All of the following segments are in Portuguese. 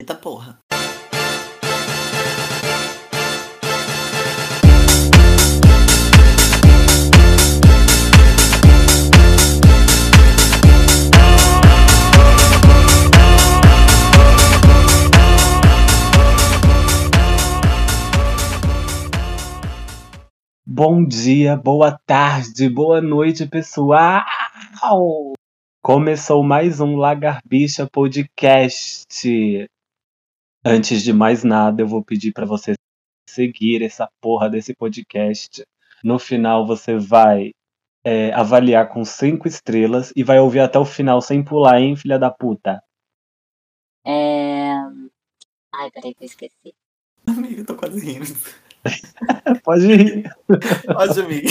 Eita porra. Bom dia, boa tarde, boa noite, pessoal! Começou mais um Lagarbicha Podcast. Antes de mais nada, eu vou pedir para você seguir essa porra desse podcast. No final, você vai é, avaliar com cinco estrelas e vai ouvir até o final sem pular, hein, filha da puta? É... Ai, peraí que eu esqueci. Amiga, eu tô quase rindo. Pode ir. Pode, amiga.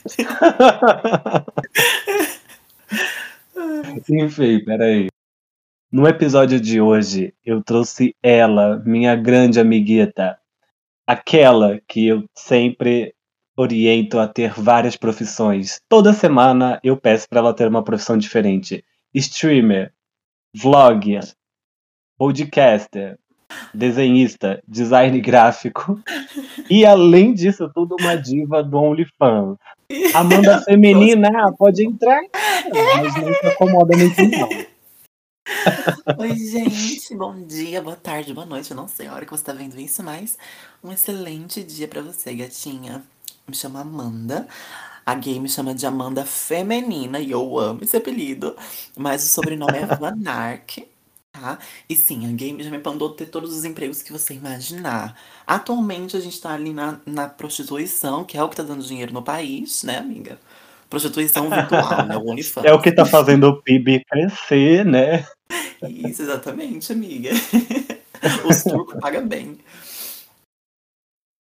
Enfim, peraí. No episódio de hoje, eu trouxe ela, minha grande amiguita. Aquela que eu sempre oriento a ter várias profissões. Toda semana eu peço para ela ter uma profissão diferente. Streamer, vlogger, podcaster, desenhista, design gráfico e além disso tudo uma diva do OnlyFans. Amanda Feminina, pode entrar, mas não se acomoda muito não. Oi, gente. Bom dia, boa tarde, boa noite. Eu não sei a hora que você tá vendo isso, mas um excelente dia pra você, gatinha. Me chamo Amanda. A gay me chama de Amanda Feminina e eu amo esse apelido. Mas o sobrenome é Vanark. Tá? E sim, a game já me mandou ter todos os empregos que você imaginar. Atualmente a gente tá ali na, na prostituição, que é o que tá dando dinheiro no país, né, amiga? Prostituição virtual, né? O OnlyFans. É o que tá fazendo o PIB crescer, né? Isso, exatamente, amiga. Os turcos pagam bem.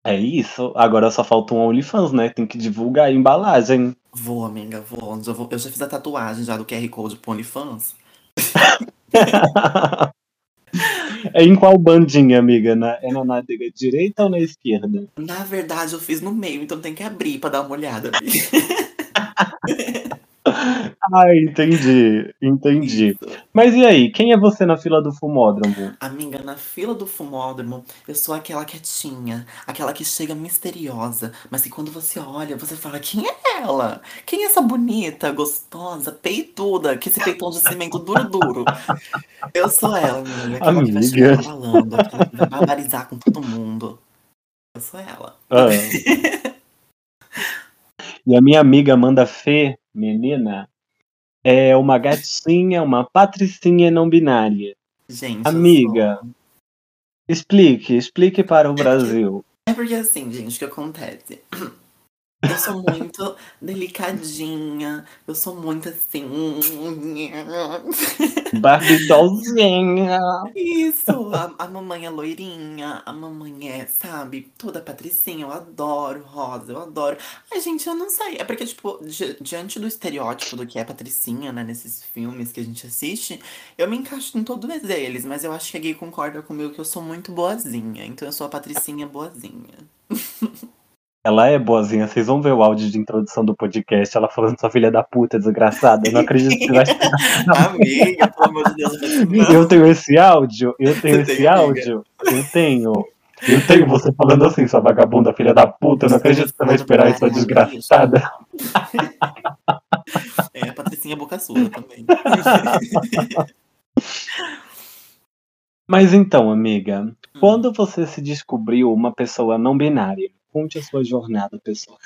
É isso. Agora só falta um OnlyFans, né? Tem que divulgar a embalagem. Vou, amiga, vou. Já vou. Eu já fiz a tatuagem já do QR Code pro OnlyFans. É em qual bandinha, amiga? Na, é na nádega direita ou na esquerda? Na verdade, eu fiz no meio, então tem que abrir pra dar uma olhada. Amiga. Ah, entendi, entendi. Mas e aí, quem é você na fila do fumódromo? Amiga, na fila do fumódromo, eu sou aquela quietinha, aquela que chega misteriosa, mas que quando você olha, você fala: quem é ela? Quem é essa bonita, gostosa, peituda, que esse peitão de cimento duro, duro? Eu sou ela, amiga, aquela que vai Amiga. chegar falando, que vai barbarizar com todo mundo. Eu sou ela. Ah. E a minha amiga Amanda Fê, menina, é uma gatinha, uma patricinha não binária. Gente, Amiga, sou- explique, explique para o Brasil. É porque assim, gente, o que acontece? Eu sou muito delicadinha, eu sou muito assim. Barbie dollzinha. Isso, a, a mamãe é loirinha, a mamãe é, sabe, toda patricinha, eu adoro rosa, eu adoro. Ai, gente, eu não sei. É porque, tipo, di- diante do estereótipo do que é patricinha, né, nesses filmes que a gente assiste, eu me encaixo em todos eles, mas eu acho que a gay concorda comigo que eu sou muito boazinha. Então eu sou a patricinha boazinha. Ela é boazinha, vocês vão ver o áudio de introdução do podcast, ela falando sua filha da puta, desgraçada. Eu não acredito que vai Amiga, pelo amor de Deus, não. Eu tenho esse áudio? Eu tenho Você esse tem, amiga? áudio? Eu tenho. Eu tenho você falando assim, sua vagabunda, filha da puta, eu não acredito que você vai esperar isso, sua desgraçada. É, a Patricinha Boca Suja também. Mas então, amiga, Hum. quando você se descobriu uma pessoa não binária? Conte a sua jornada, pessoal.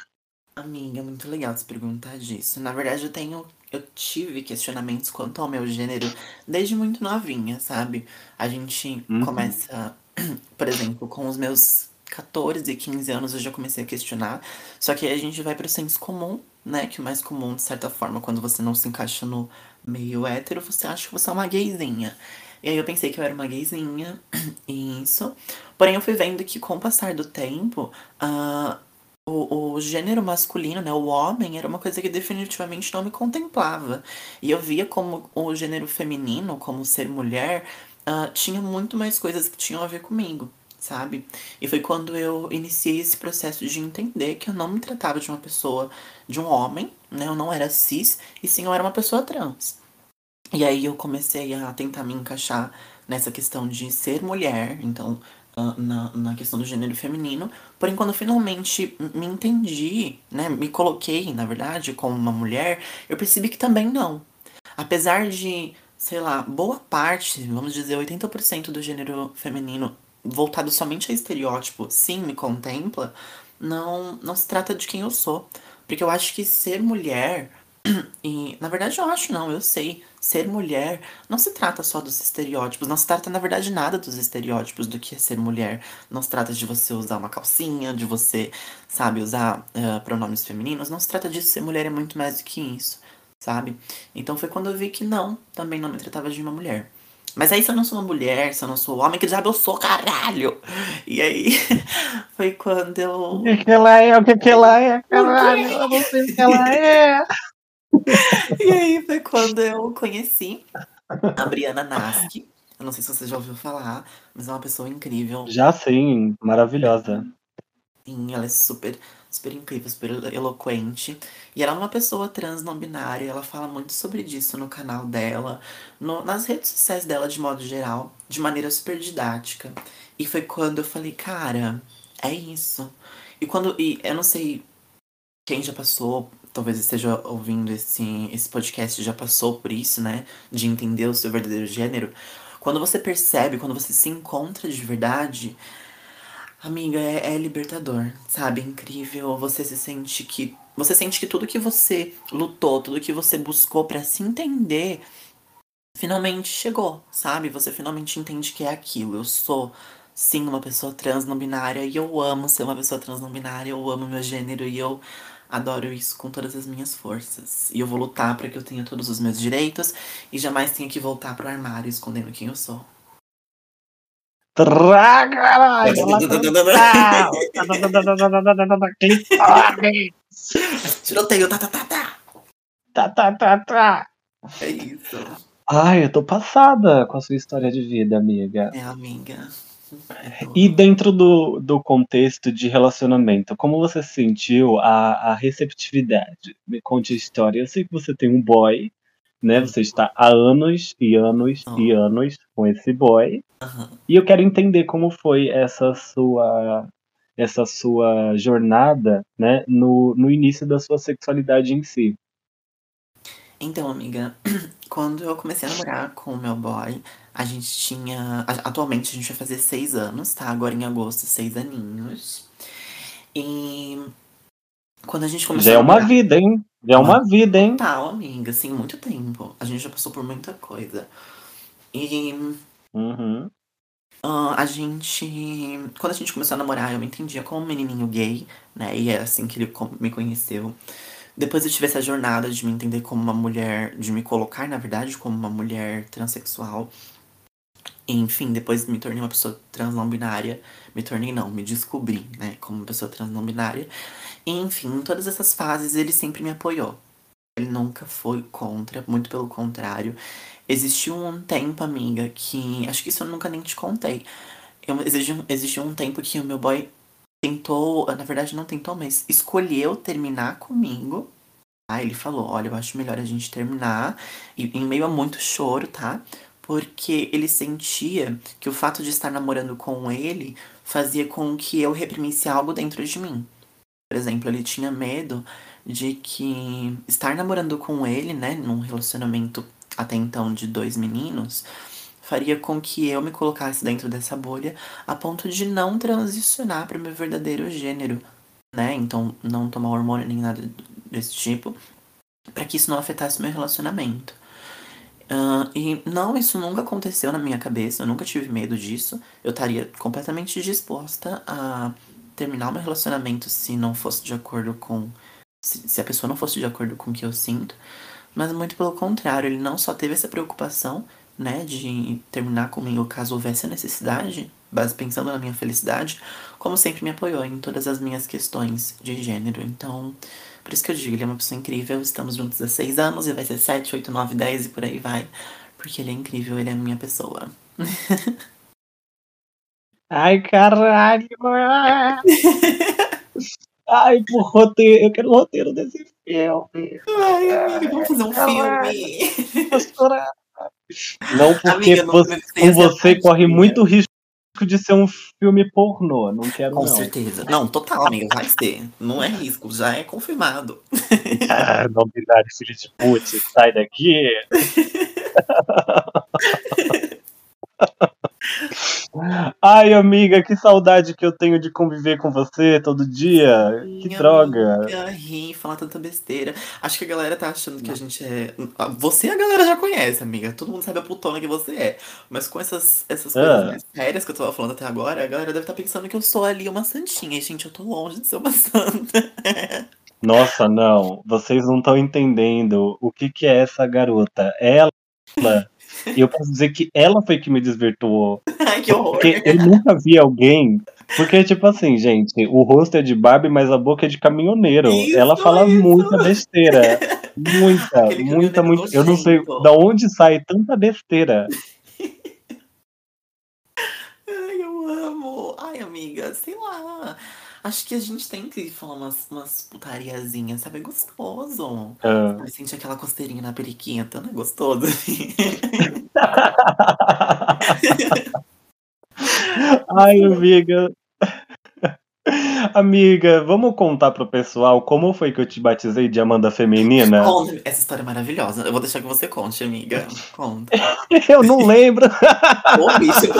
Amiga, muito legal você perguntar disso. Na verdade, eu tenho. Eu tive questionamentos quanto ao meu gênero desde muito novinha, sabe? A gente Uhum. começa, por exemplo, com os meus 14, 15 anos eu já comecei a questionar. Só que aí a gente vai pro senso comum, né? Que o mais comum, de certa forma, quando você não se encaixa no meio hétero, você acha que você é uma gayzinha. E aí eu pensei que eu era uma gayzinha, e isso. Porém, eu fui vendo que com o passar do tempo, ah, o, o gênero masculino, né, o homem, era uma coisa que definitivamente não me contemplava. E eu via como o gênero feminino, como ser mulher, ah, tinha muito mais coisas que tinham a ver comigo, sabe? E foi quando eu iniciei esse processo de entender que eu não me tratava de uma pessoa, de um homem, né? Eu não era cis, e sim eu era uma pessoa trans. E aí eu comecei a tentar me encaixar nessa questão de ser mulher, então, na, na questão do gênero feminino. Porém, quando finalmente me entendi, né, me coloquei, na verdade, como uma mulher, eu percebi que também não. Apesar de, sei lá, boa parte, vamos dizer 80% do gênero feminino voltado somente a estereótipo, sim, me contempla, não, não se trata de quem eu sou. Porque eu acho que ser mulher, e na verdade eu acho não, eu sei, ser mulher não se trata só dos estereótipos, não se trata na verdade nada dos estereótipos do que é ser mulher. Não se trata de você usar uma calcinha, de você, sabe, usar uh, pronomes femininos, não se trata disso, ser mulher é muito mais do que isso, sabe? Então foi quando eu vi que não, também não me tratava de uma mulher. Mas aí se eu não sou uma mulher, se eu não sou homem, que diabo eu sou, caralho! E aí foi quando eu. O que, que ela é? O que, que ela é, caralho? Eu não sei o que ela é. e aí foi quando eu conheci a Briana Naski. Eu não sei se você já ouviu falar, mas é uma pessoa incrível. Já sim, maravilhosa. Sim, ela é super super incrível, super eloquente. E ela é uma pessoa trans não binária, ela fala muito sobre isso no canal dela, no, nas redes sociais dela de modo geral, de maneira super didática. E foi quando eu falei, cara, é isso. E quando. E eu não sei quem já passou, talvez esteja ouvindo esse, esse podcast, já passou por isso, né? De entender o seu verdadeiro gênero. Quando você percebe, quando você se encontra de verdade, Amiga, é, é libertador, sabe? É incrível. Você se sente que. Você sente que tudo que você lutou, tudo que você buscou para se entender, finalmente chegou, sabe? Você finalmente entende que é aquilo. Eu sou, sim, uma pessoa trans não binária e eu amo ser uma pessoa trans não binária, eu amo meu gênero e eu adoro isso com todas as minhas forças. E eu vou lutar para que eu tenha todos os meus direitos e jamais tenha que voltar pro armário escondendo quem eu sou. Tra, caralho! Tiroteio, tá, tá, tá, tá. Tá, tá, tá, tá. É isso. Ai, eu tô passada com a sua história de vida, amiga. É, amiga. E dentro do, do contexto de relacionamento, como você sentiu a, a receptividade? Me conte a história. Eu sei que você tem um boy, né? Você está há anos e anos e anos com esse boy. Aham. E eu quero entender como foi essa sua essa sua jornada, né, no, no início da sua sexualidade em si. Então, amiga, quando eu comecei a namorar com o meu boy, a gente tinha. Atualmente a gente vai fazer seis anos, tá? Agora em agosto, seis aninhos. E quando a gente começou Já é uma namorar. vida, hein? Já é uma vida, hein? Total, amiga, assim, muito tempo. A gente já passou por muita coisa. E Uhum. ah, a gente. Quando a gente começou a namorar, eu me entendia como um menininho gay, né? E é assim que ele me conheceu. Depois eu tive essa jornada de me entender como uma mulher, de me colocar, na verdade, como uma mulher transexual. Enfim, depois me tornei uma pessoa trans não binária. Me tornei, não, me descobri, né, como uma pessoa trans não binária. Enfim, em todas essas fases ele sempre me apoiou. Ele nunca foi contra, muito pelo contrário. Existiu um tempo, amiga, que. Acho que isso eu nunca nem te contei. Eu, existiu, existiu um tempo que o meu boy tentou. Na verdade, não tentou, mas escolheu terminar comigo. Aí ele falou: Olha, eu acho melhor a gente terminar. E em meio a muito choro, tá? Porque ele sentia que o fato de estar namorando com ele fazia com que eu reprimisse algo dentro de mim. Por exemplo, ele tinha medo de que estar namorando com ele, né, num relacionamento até então de dois meninos, faria com que eu me colocasse dentro dessa bolha a ponto de não transicionar para o meu verdadeiro gênero, né? Então, não tomar hormônio nem nada desse tipo, para que isso não afetasse meu relacionamento. Ah, e não, isso nunca aconteceu na minha cabeça, eu nunca tive medo disso. Eu estaria completamente disposta a terminar meu relacionamento se não fosse de acordo com. Se, se a pessoa não fosse de acordo com o que eu sinto. Mas muito pelo contrário, ele não só teve essa preocupação, né, de terminar comigo caso houvesse a necessidade, pensando na minha felicidade, como sempre me apoiou em todas as minhas questões de gênero. Então, por isso que eu digo, ele é uma pessoa incrível, estamos juntos há seis anos e vai ser sete, oito, nove, dez e por aí vai. Porque ele é incrível, ele é a minha pessoa. Ai, caralho! Ai, por roteiro, eu quero o roteiro desse filme. Ai, vamos fazer um filme. Tô chorando. Não porque Amiga, você, com você corre muito risco de ser um filme pornô. Não quero, Com não. certeza. Não, total, amiga, vai ser. Não é risco, já é confirmado. Ah, não binário, filho de putz, sai daqui. Ai, amiga, que saudade que eu tenho de conviver com você todo dia. Que droga. amiga, rir, falar tanta besteira. Acho que a galera tá achando que a gente é. Ah, Você a galera já conhece, amiga. Todo mundo sabe a putona que você é. Mas com essas, essas coisas Ah. mais sérias que eu tava falando até agora, a galera deve estar pensando que eu sou ali uma santinha. E, gente, eu tô longe de ser uma santa. Nossa, não. Vocês não estão entendendo o que, que é essa garota. Ela. E eu posso dizer que ela foi que me desvirtuou. Ai, que horror. Porque eu nunca vi alguém. Porque, tipo assim, gente, o rosto é de Barbie, mas a boca é de caminhoneiro. Isso, ela fala isso. muita besteira. Muita, Aquele muita, muita. Eu não sei da onde sai tanta besteira. Ai, eu amo. Ai, amiga, sei lá. Acho que a gente tem que falar umas, umas putariazinhas, sabe? É gostoso. Ah. Sabe, sentir aquela costeirinha na periquita, não é gostoso? Ai, amiga. Amiga, vamos contar pro pessoal como foi que eu te batizei de Amanda Feminina? Conta, essa história é maravilhosa. Eu vou deixar que você conte, amiga. Conta. Eu não lembro. Ô, bicho.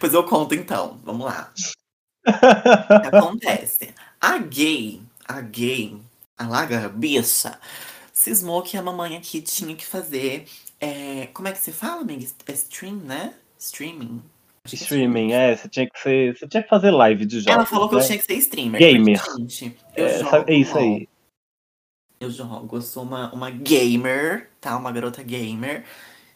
pois eu conto então. Vamos lá. Acontece? A gay, a gay, a lagarbicha, cismou que a mamãe aqui tinha que fazer. é, como é que se fala, amiga? É stream, né? Streaming. É Streaming, é, você tinha que ser. Você tinha que fazer live de jogos. Ela falou que eu né? tinha que ser streamer. Gamer. gente, eu É, jogo é isso aí. Eu jogo, eu sou uma, uma gamer, tá? Uma garota gamer.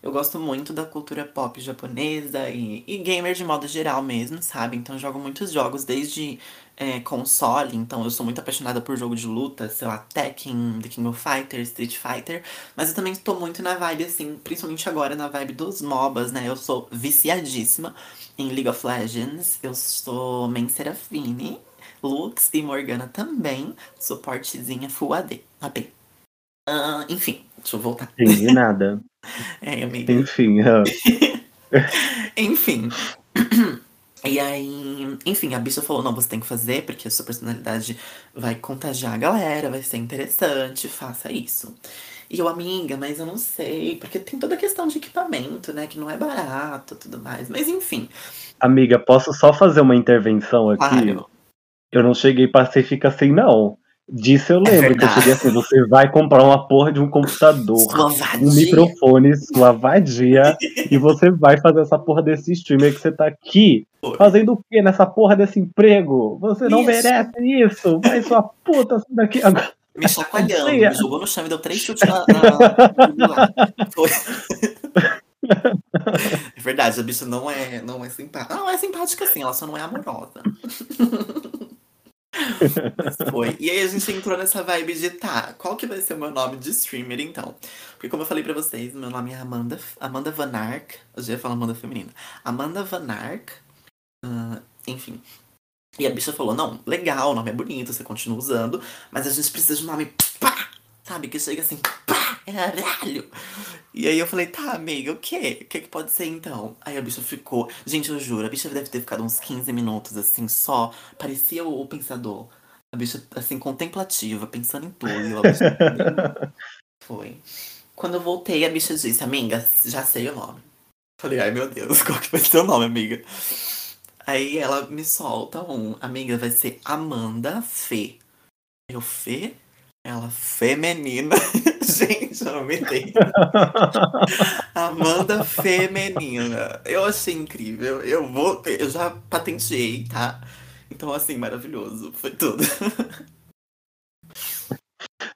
Eu gosto muito da cultura pop japonesa e, e gamer de modo geral mesmo, sabe? Então eu jogo muitos jogos desde é, console, então eu sou muito apaixonada por jogo de luta, sei lá, Tekken, The King of Fighters, Street Fighter. Mas eu também estou muito na vibe, assim, principalmente agora na vibe dos MOBAs, né? Eu sou viciadíssima em League of Legends. Eu sou main Serafine, Lux e Morgana também. Suportezinha Full AD. AP. Ah, enfim, deixa eu voltar. Entendi nada. É, amiga. Enfim, ah. Enfim. E aí, enfim, a bicha falou, não, você tem que fazer, porque a sua personalidade vai contagiar a galera, vai ser interessante, faça isso. E eu, amiga, mas eu não sei, porque tem toda a questão de equipamento, né, que não é barato tudo mais. Mas enfim, Amiga, posso só fazer uma intervenção aqui? claro. Eu não cheguei pacifica assim, não. Disso eu lembro que eu cheguei assim, você vai comprar uma porra de um computador, um microfone, sua vadia, e você vai fazer essa porra desse streamer que você tá aqui fazendo o quê nessa porra desse emprego? Você não Isso. merece isso! Vai sua puta, sai daqui agora. Me chacoalhando, Sim. me jogou no chão e deu três chutes na. na... Foi. É verdade, a bicha não é, não é simpática. Não, é simpática sim, ela só não é amorosa. Foi. E aí a gente entrou nessa vibe de, tá, qual que vai ser o meu nome de streamer então? Porque como eu falei pra vocês, meu nome é Amanda, Amanda Van Ark. Eu já ia falar Amanda feminina. Amanda Van Ark. ah, enfim. E a bicha falou, não, legal, o nome é bonito, você continua usando, mas a gente precisa de um nome pá! Sabe, que chega assim, pá! Caralho! E aí eu falei, tá, amiga, o quê? O que que pode ser então? Aí a bicha ficou. Gente, eu juro, a bicha deve ter ficado uns 15 minutos, assim, só. Parecia o, o pensador. A bicha, assim, contemplativa, pensando em tudo. Bicha... Foi. Quando eu voltei, a bicha disse, amiga, já sei o nome. Falei, ai meu Deus, qual que vai ser o nome, amiga? Aí ela me solta um, amiga, vai ser Amanda Fê. Eu, Fê? Ela, feminina. Gente, eu não me dei. Amanda Feminina. Eu achei incrível. Eu vou. Eu já patenteei, tá? Então, assim, maravilhoso. Foi tudo.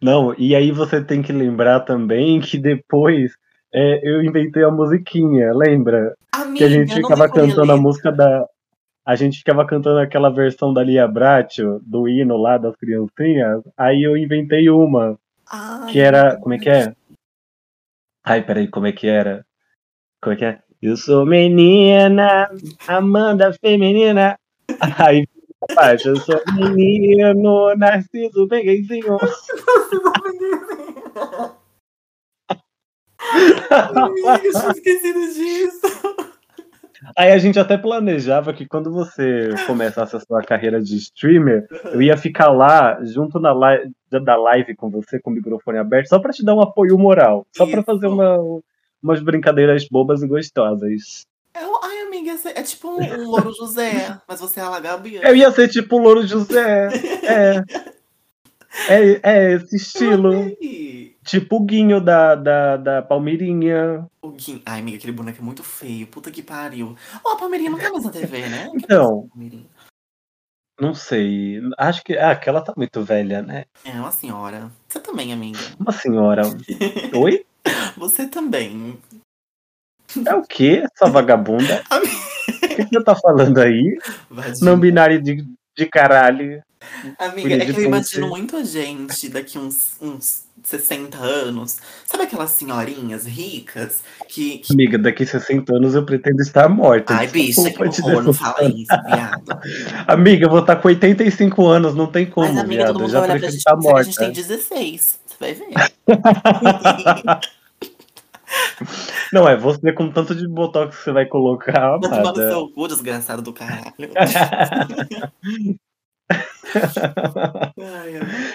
Não, e aí você tem que lembrar também que depois é, eu inventei a musiquinha, lembra? Amiga, Que a gente ficava cantando a música da. A gente ficava cantando aquela versão da Lia Bratio, do hino lá das criancinhas. Aí eu inventei uma, Ai, que era. Como é que é? Ai, peraí, como é que era? Como é que é? Eu sou menina, Amanda feminina. Aí, parte, eu sou menino, Narciso Pegueizinho. Amiga, eu tinha esquecido disso. Aí a gente até planejava que quando você começasse a sua carreira de streamer, eu ia ficar lá junto na live, da live com você, com o microfone aberto, só pra te dar um apoio moral. Só pra Isso. fazer uma, umas brincadeiras bobas e gostosas. É, o- ai, amiga, é tipo um, um louro José, mas você é a Gabi. Eu ia ser tipo o Louro José. É. É, é esse estilo. Tipo o Guinho da, da, da Palmeirinha. O Gui- Ai, amiga, aquele boneco é muito feio. Puta que pariu. Ó, a Palmeirinha não tá mais na TV, né? Que Então. Não sei. Acho que. Ah, aquela tá muito velha, né? É uma senhora. Você também, amiga. Uma senhora. Oi? Você também. É o quê? Essa vagabunda? O que você tá falando aí? Não binário de, de caralho. Amiga, é que eu imagino ponte. muito a gente daqui uns, uns 60 anos. Sabe aquelas senhorinhas ricas que. que... Amiga, daqui 60 anos eu pretendo estar morta. Ai, bicha, que horror, não fala isso, viado. Amiga, eu vou estar com 85 anos, não tem como, Mas, amiga, todo viado. Eu mundo vai olhar pra gente a gente tem morta. 16. Você vai ver. Não, é você com tanto de botox que você vai colocar, tomar no seu cu, desgraçado do caralho.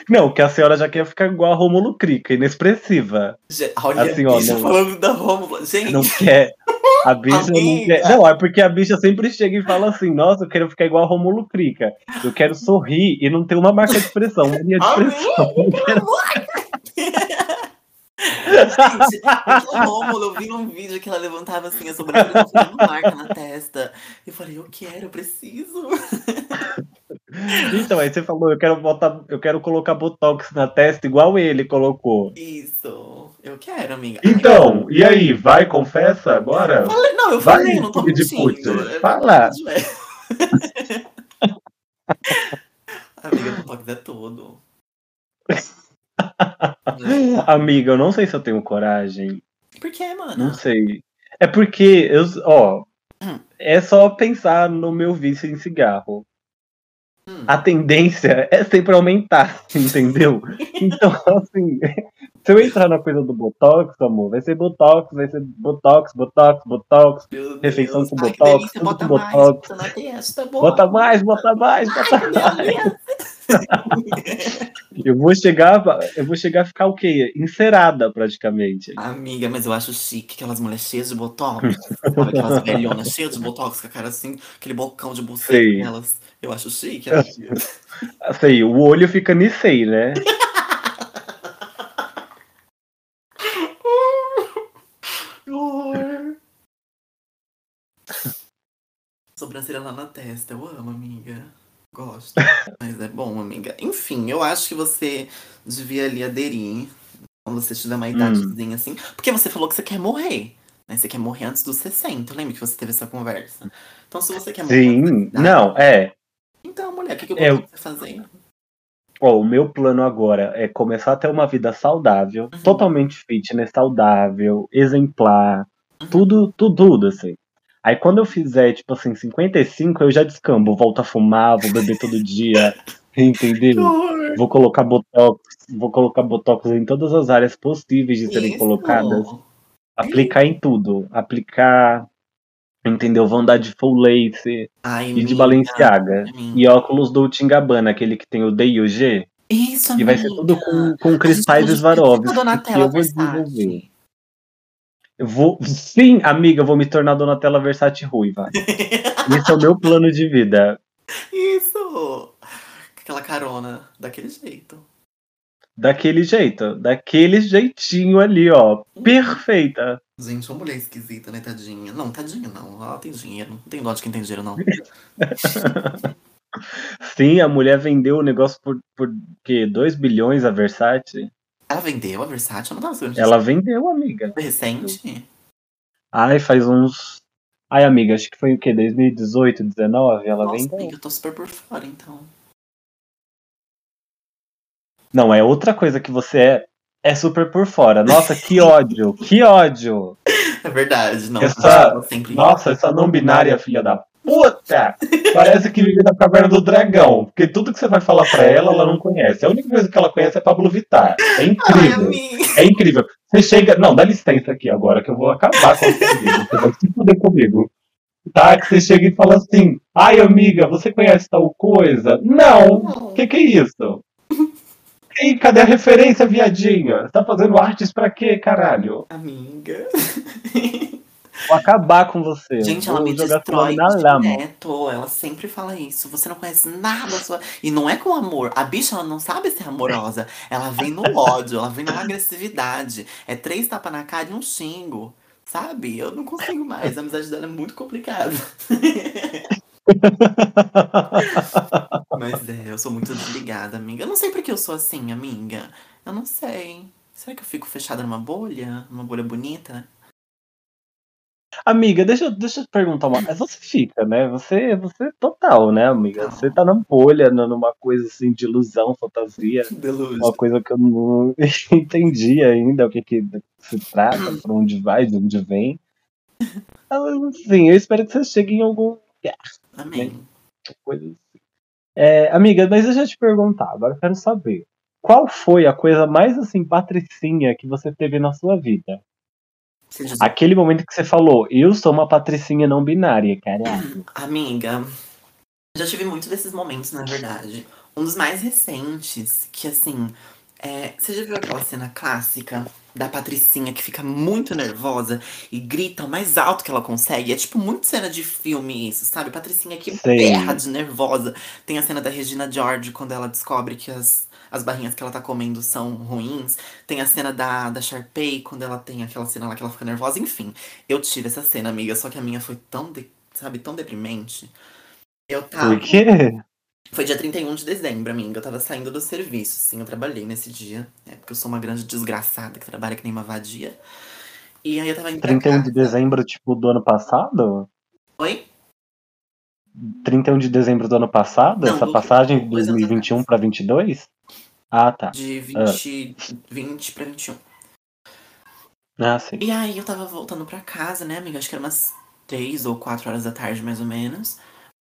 Não, que a senhora já quer ficar igual a Romulo Crica, inexpressiva. Olha, Assim, ó, não- falando da. Gente, Não quer. A bicha não Amiga. quer. Não, é porque a bicha sempre chega e fala assim: Nossa, eu quero ficar igual a Romulo Crica. Eu quero sorrir e não ter uma marca de expressão, uma linha de expressão. Gente, aquela Rômulo, eu vi num vídeo que ela levantava assim a sobrancelha fazendo marca na testa. Eu falei, eu quero, eu preciso. Então, aí você falou: Eu quero botar, eu quero colocar botox na testa igual ele colocou. Isso, eu quero, amiga. Então, e aí, vai, confessa agora? Falei- não, eu Vai, falei, não tô mentindo. puta, É fala. velho. Amiga, Botox é tudo. Amiga, eu não sei se eu tenho coragem. Por que, mano? Não sei. É porque, eu, ó, Hum. é só pensar no meu vício em cigarro. Hum. A tendência é sempre aumentar, entendeu? Então, assim, se eu entrar na coisa do Botox, amor, vai ser Botox, vai ser Botox, Botox, Botox, Meu Deus. refeição com Ai, que Botox, delícia, tudo bota com mais, Botox. bota bota. mais, bota mais, bota Ai, mais. Eu vou chegar, eu vou chegar a ficar o quê? Encerada, praticamente. Amiga, mas eu acho chique aquelas mulheres cheias de botox. Sabe aquelas velhonas cheias de botox com a cara assim, aquele bocão de buceta Sei. delas. Eu acho chique, amiga. Assim, o olho fica nisso aí, né? Que horror. Sobrancelha lá na testa, eu amo, amiga. Gosto. Mas é bom, amiga. Enfim, eu acho que você devia ali aderir quando você tiver uma Hum. idadezinha assim. Porque você falou que você quer morrer. Né? Você quer morrer antes dos 60. Lembra que você teve essa conversa? Então, se você quer morrer. Sim, da idade, não, é. Então, mulher, o que, que eu Eu- vou fazer? Ó, o meu plano agora é começar a ter uma vida saudável, Uhum. totalmente fitness, saudável, exemplar, Uhum. tudo, tudo, tudo, assim. Aí quando eu fizer, tipo assim, 55, eu já descambo, volto a fumar, vou beber todo dia, entendeu? Vou colocar botox, vou colocar botox em todas as áreas possíveis de serem Isso. colocadas. Aplicar em tudo, aplicar, entendeu? Vou andar de full lace Ai, e de Balenciaga. E óculos do Gabbana, aquele que tem o D e o G. Isso, E vai ser tudo com, com cristais Swarovski. Que eu vou desenvolver. Vou, sim, amiga, vou me tornar Donatella Versace ruiva. Esse é o meu plano de vida. Isso! Aquela carona, daquele jeito. Daquele jeito, daquele jeitinho ali, ó. Perfeita. Gente, uma mulher esquisita, né, tadinha? Não, tadinha não. Ela tem dinheiro. Não tem dó de quem tem dinheiro, não. Sim, a mulher vendeu o negócio por, por quê? 2 bilhões a Versace? Ela vendeu a Versace? Eu não tava sabendo disso. Ela vendeu, amiga. Recente? Ai, faz uns. Ai, amiga, acho que foi o quê? 2018, 19? Ela Nossa, vendeu. amiga, eu tô super por fora, então. Não, é outra coisa que você é. É super por fora. Nossa, que ódio, que ódio. É verdade, não. Essa-. Nossa, essa não binária filha da puta! Parece que vive na caverna do dragão. Porque tudo que você vai falar pra ela, ela não conhece. A única coisa que ela conhece é Pablo Vittar. É Ai, incrível. amiga. É incrível. Você chega. Não, dá licença aqui agora, que eu vou acabar com você. Você vai se fuder comigo. Tá? Que você chega e fala assim: Ai, amiga, você conhece tal coisa? Não! O que, que é isso? E cadê a referência, viadinha? Você tá fazendo artes pra quê, caralho? Amiga. Vou acabar com você. Gente, ela me destrói direto. Ela sempre fala isso. Você não conhece nada. Sua... E não é com amor. A bicha, ela não sabe ser amorosa. Ela vem no ódio, ela vem na agressividade. É três tapas na cara e um xingo. Sabe? Eu não consigo mais. A amizade dela é muito complicada. Mas é, eu sou muito desligada, amiga. Eu não sei por que eu sou assim, amiga. Eu não sei. Será que eu fico fechada numa bolha? Numa bolha bonita? Amiga, deixa, eu- deixa eu te perguntar uma. Mas Você fica, né? Você, você é total, né, amiga? Você tá na bolha, numa coisa assim de ilusão, fantasia. Uma coisa que eu não entendi ainda o que, que se trata, pra onde vai, de onde vem. Assim, eu espero que você chegue em algum Amém. coisa assim. É, amiga, mas deixa eu te perguntar, agora eu quero saber. Qual foi a coisa mais assim, patricinha que você teve na sua vida? Aquele momento que você falou, eu sou uma patricinha não binária, caralho. Amiga, já tive muito desses momentos, na verdade. Um dos mais recentes, que assim, é, você já viu aquela cena clássica da Patricinha que fica muito nervosa e grita o mais alto que ela consegue? É tipo muito cena de filme isso, sabe? Patricinha que berra de nervosa. Tem a cena da Regina George quando ela descobre que as, as barrinhas que ela tá comendo são ruins. Tem a cena da, da Sharpay quando ela tem aquela cena lá que ela fica nervosa. Enfim, eu tive essa cena, amiga, só que a minha foi tão, de- sabe, tão deprimente. Eu tava. Por quê? Foi dia 31 de dezembro, amiga. Eu tava saindo do serviço, sim. Eu trabalhei nesse dia. É porque eu sou uma grande desgraçada que trabalha que nem uma vadia. E aí eu tava indo pra 31 casa. de dezembro, tipo, do ano passado? Oi? 31 de dezembro do ano passado? Não, essa do- passagem de dois anos 2021 atrás. pra 22? Ah, tá. De 20, 20 pra 21. Ah, sim. E aí eu tava voltando pra casa, né, amiga? Acho que era umas 3 ou 4 horas da tarde, mais ou menos.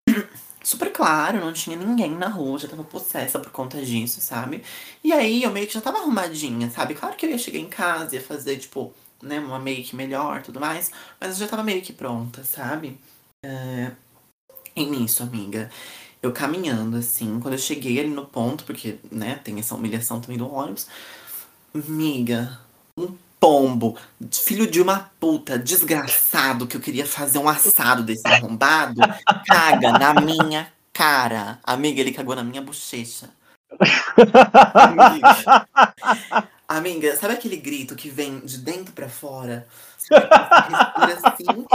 Super claro, não tinha ninguém na rua, já tava possessa por conta disso, sabe? E aí eu meio que já tava arrumadinha, sabe? Claro que eu ia chegar em casa, ia fazer, tipo, né, uma make melhor tudo mais, mas eu já tava meio que pronta, sabe? É... E nisso, amiga, eu caminhando assim, quando eu cheguei ali no ponto, porque, né, tem essa humilhação também do ônibus, amiga, um pombo, filho de uma puta, desgraçado, que eu queria fazer um assado desse arrombado, caga na minha cara. Amiga, ele cagou na minha bochecha. Amiga, amiga, sabe aquele grito que vem de dentro pra fora? Respira assim.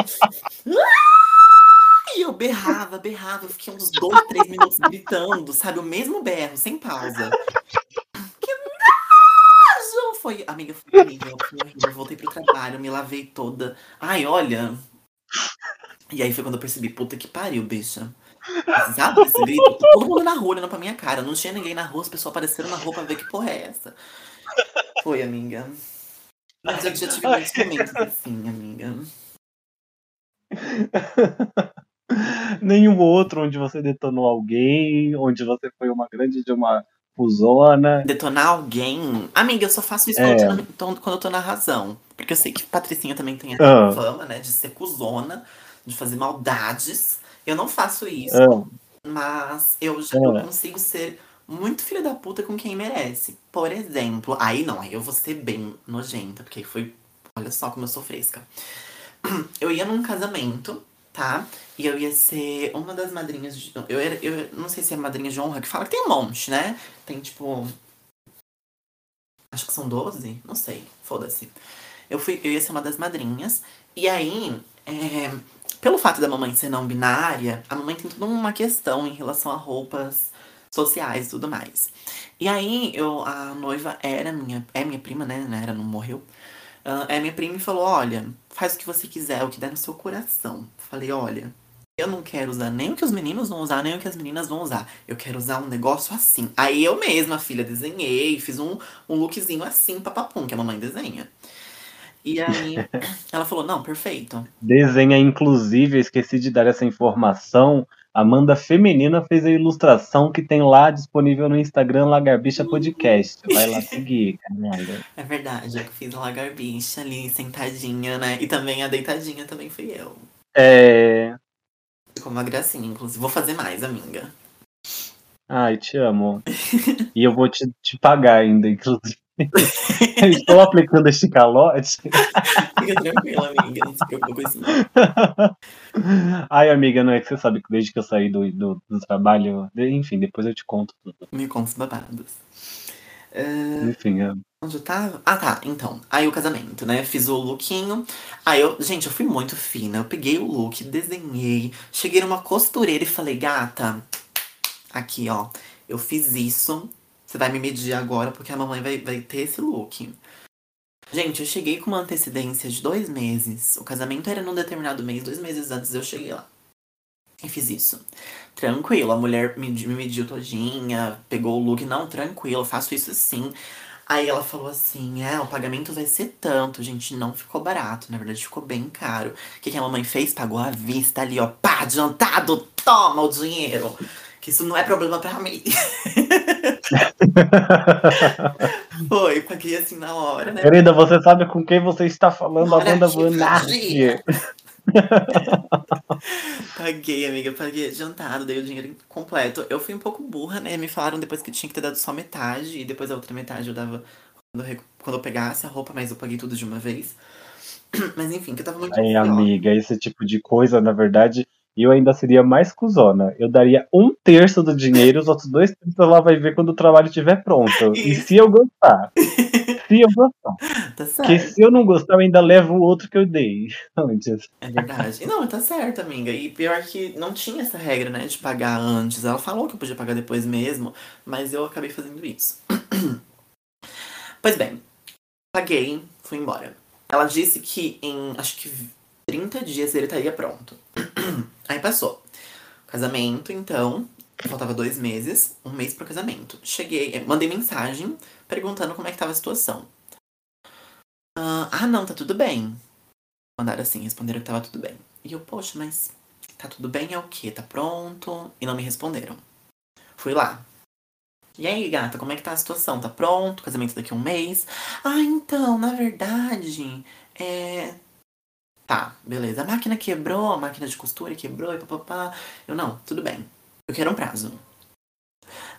E eu berrava, berrava, fiquei uns dois, três minutos gritando, sabe? O mesmo berro, sem pausa. Que nojo! Foi, amiga, foi horrível, foi horrível. Voltei pro trabalho, me lavei toda. Ai, olha. E aí foi quando eu percebi, puta que pariu, bicha. Sabe esse grito? Todo mundo na rua olhando pra minha cara. Não tinha ninguém na rua, as pessoas apareceram na rua pra ver que porra é essa. Foi, amiga. Mas eu já tive muitos momentos assim, amiga. Nenhum outro onde você detonou alguém, onde você foi uma grande de uma fusona. Detonar alguém. Amiga, eu só faço isso É. quando, eu tô na, então, quando eu tô na razão. Porque eu sei que Patricinha também tem essa Ah. fama, né? De ser cuzona, de fazer maldades. Eu não faço isso, Ah, mas eu já Ah. eu consigo ser muito filha da puta com quem merece. Por exemplo, aí não, aí eu vou ser bem nojenta, porque foi. Olha só como eu sou fresca. Eu ia num casamento, tá? E eu ia ser uma das madrinhas de. Eu, era, eu não sei se é madrinha de honra que fala que tem um monte, né? Tem tipo. Acho que são 12? Não sei. Foda-se. Eu, fui, eu ia ser uma das madrinhas. E aí, é, pelo fato da mamãe ser não binária, a mamãe tem toda uma questão em relação a roupas sociais e tudo mais. E aí, eu, a noiva era minha, é minha prima, né? Era, não morreu. É minha prima e falou: Olha, faz o que você quiser, o que der no seu coração. Falei: Olha, eu não quero usar nem o que os meninos vão usar, nem o que as meninas vão usar. Eu quero usar um negócio assim. Aí eu mesma, filha, desenhei, fiz um, um lookzinho assim, papapum, que a mamãe desenha. E aí ela falou, não, perfeito. Desenha, inclusive, eu esqueci de dar essa informação. Amanda Feminina fez a ilustração que tem lá disponível no Instagram Lagarbicha Podcast. Vai lá seguir, caralho. É verdade, eu que fiz a lagarbicha ali, sentadinha, né? E também a deitadinha também fui eu. É. Ficou uma gracinha, inclusive. Vou fazer mais, amiga. Ai, te amo. E eu vou te, te pagar ainda, inclusive. Estou aplicando este calote. Fica tranquila, amiga. Não se preocupe com isso. não. Ai, amiga, não é que você sabe que desde que eu saí do, do, do trabalho. Enfim, depois eu te conto tudo. Me conta os babados. Ah, Enfim, é- Onde eu tava? Ah, tá. Então, aí o casamento, né? Fiz o lookinho. Aí eu, gente, eu fui muito fina. Eu peguei o look, desenhei, cheguei numa costureira e falei, gata, aqui, ó, eu fiz isso. Você vai me medir agora porque a mamãe vai, vai ter esse look. Gente, eu cheguei com uma antecedência de dois meses. O casamento era num determinado mês, dois meses antes eu cheguei lá. E fiz isso. Tranquilo, a mulher me, me mediu todinha, pegou o look, não, tranquilo, faço isso sim. Aí ela falou assim: é, o pagamento vai ser tanto, gente, não ficou barato, na verdade ficou bem caro. O que, que a mamãe fez? Pagou à vista ali, ó, pá, adiantado, toma o dinheiro. Que isso não é problema pra mim. Foi, paguei assim na hora, né? Querida, você sabe com quem você está falando? Que Vanardi. vadia. Paguei, amiga, paguei adiantado, dei o dinheiro completo. Eu fui um pouco burra, né? Me falaram depois que tinha que ter dado só metade, e depois a outra metade eu dava quando eu, quando eu pegasse a roupa, mas eu paguei tudo de uma vez. Mas enfim, que eu tava muito Aí, amiga, esse tipo de coisa, na verdade, eu ainda seria mais cuzona. Eu daria um terço do dinheiro, os outros dois terços ela vai ver quando o trabalho estiver pronto. E se eu gostar? Se eu gostar. Tá Porque certo. se eu não gostar, eu ainda levo o outro que eu dei antes. É verdade. E Não, tá certo, amiga. E pior que não tinha essa regra, né, de pagar antes. Ela falou que eu podia pagar depois mesmo, mas eu acabei fazendo isso. pois bem, paguei, fui embora. Ela disse que em acho que 30 dias ele estaria pronto. Aí passou. Casamento, então, faltava dois meses, um mês pro casamento. Cheguei, eh, mandei mensagem perguntando como é que tava a situação. Ah, ah, não, tá tudo bem. Mandaram assim, responderam que tava tudo bem. E eu, poxa, mas tá tudo bem é o quê? Tá pronto? E não me responderam. Fui lá. E aí, gata, como é que tá a situação? Tá pronto? Casamento daqui a um mês? Ah, então, na verdade, é. Tá, beleza. A máquina quebrou, a máquina de costura quebrou e papapá. Eu, não, tudo bem. Eu quero um prazo.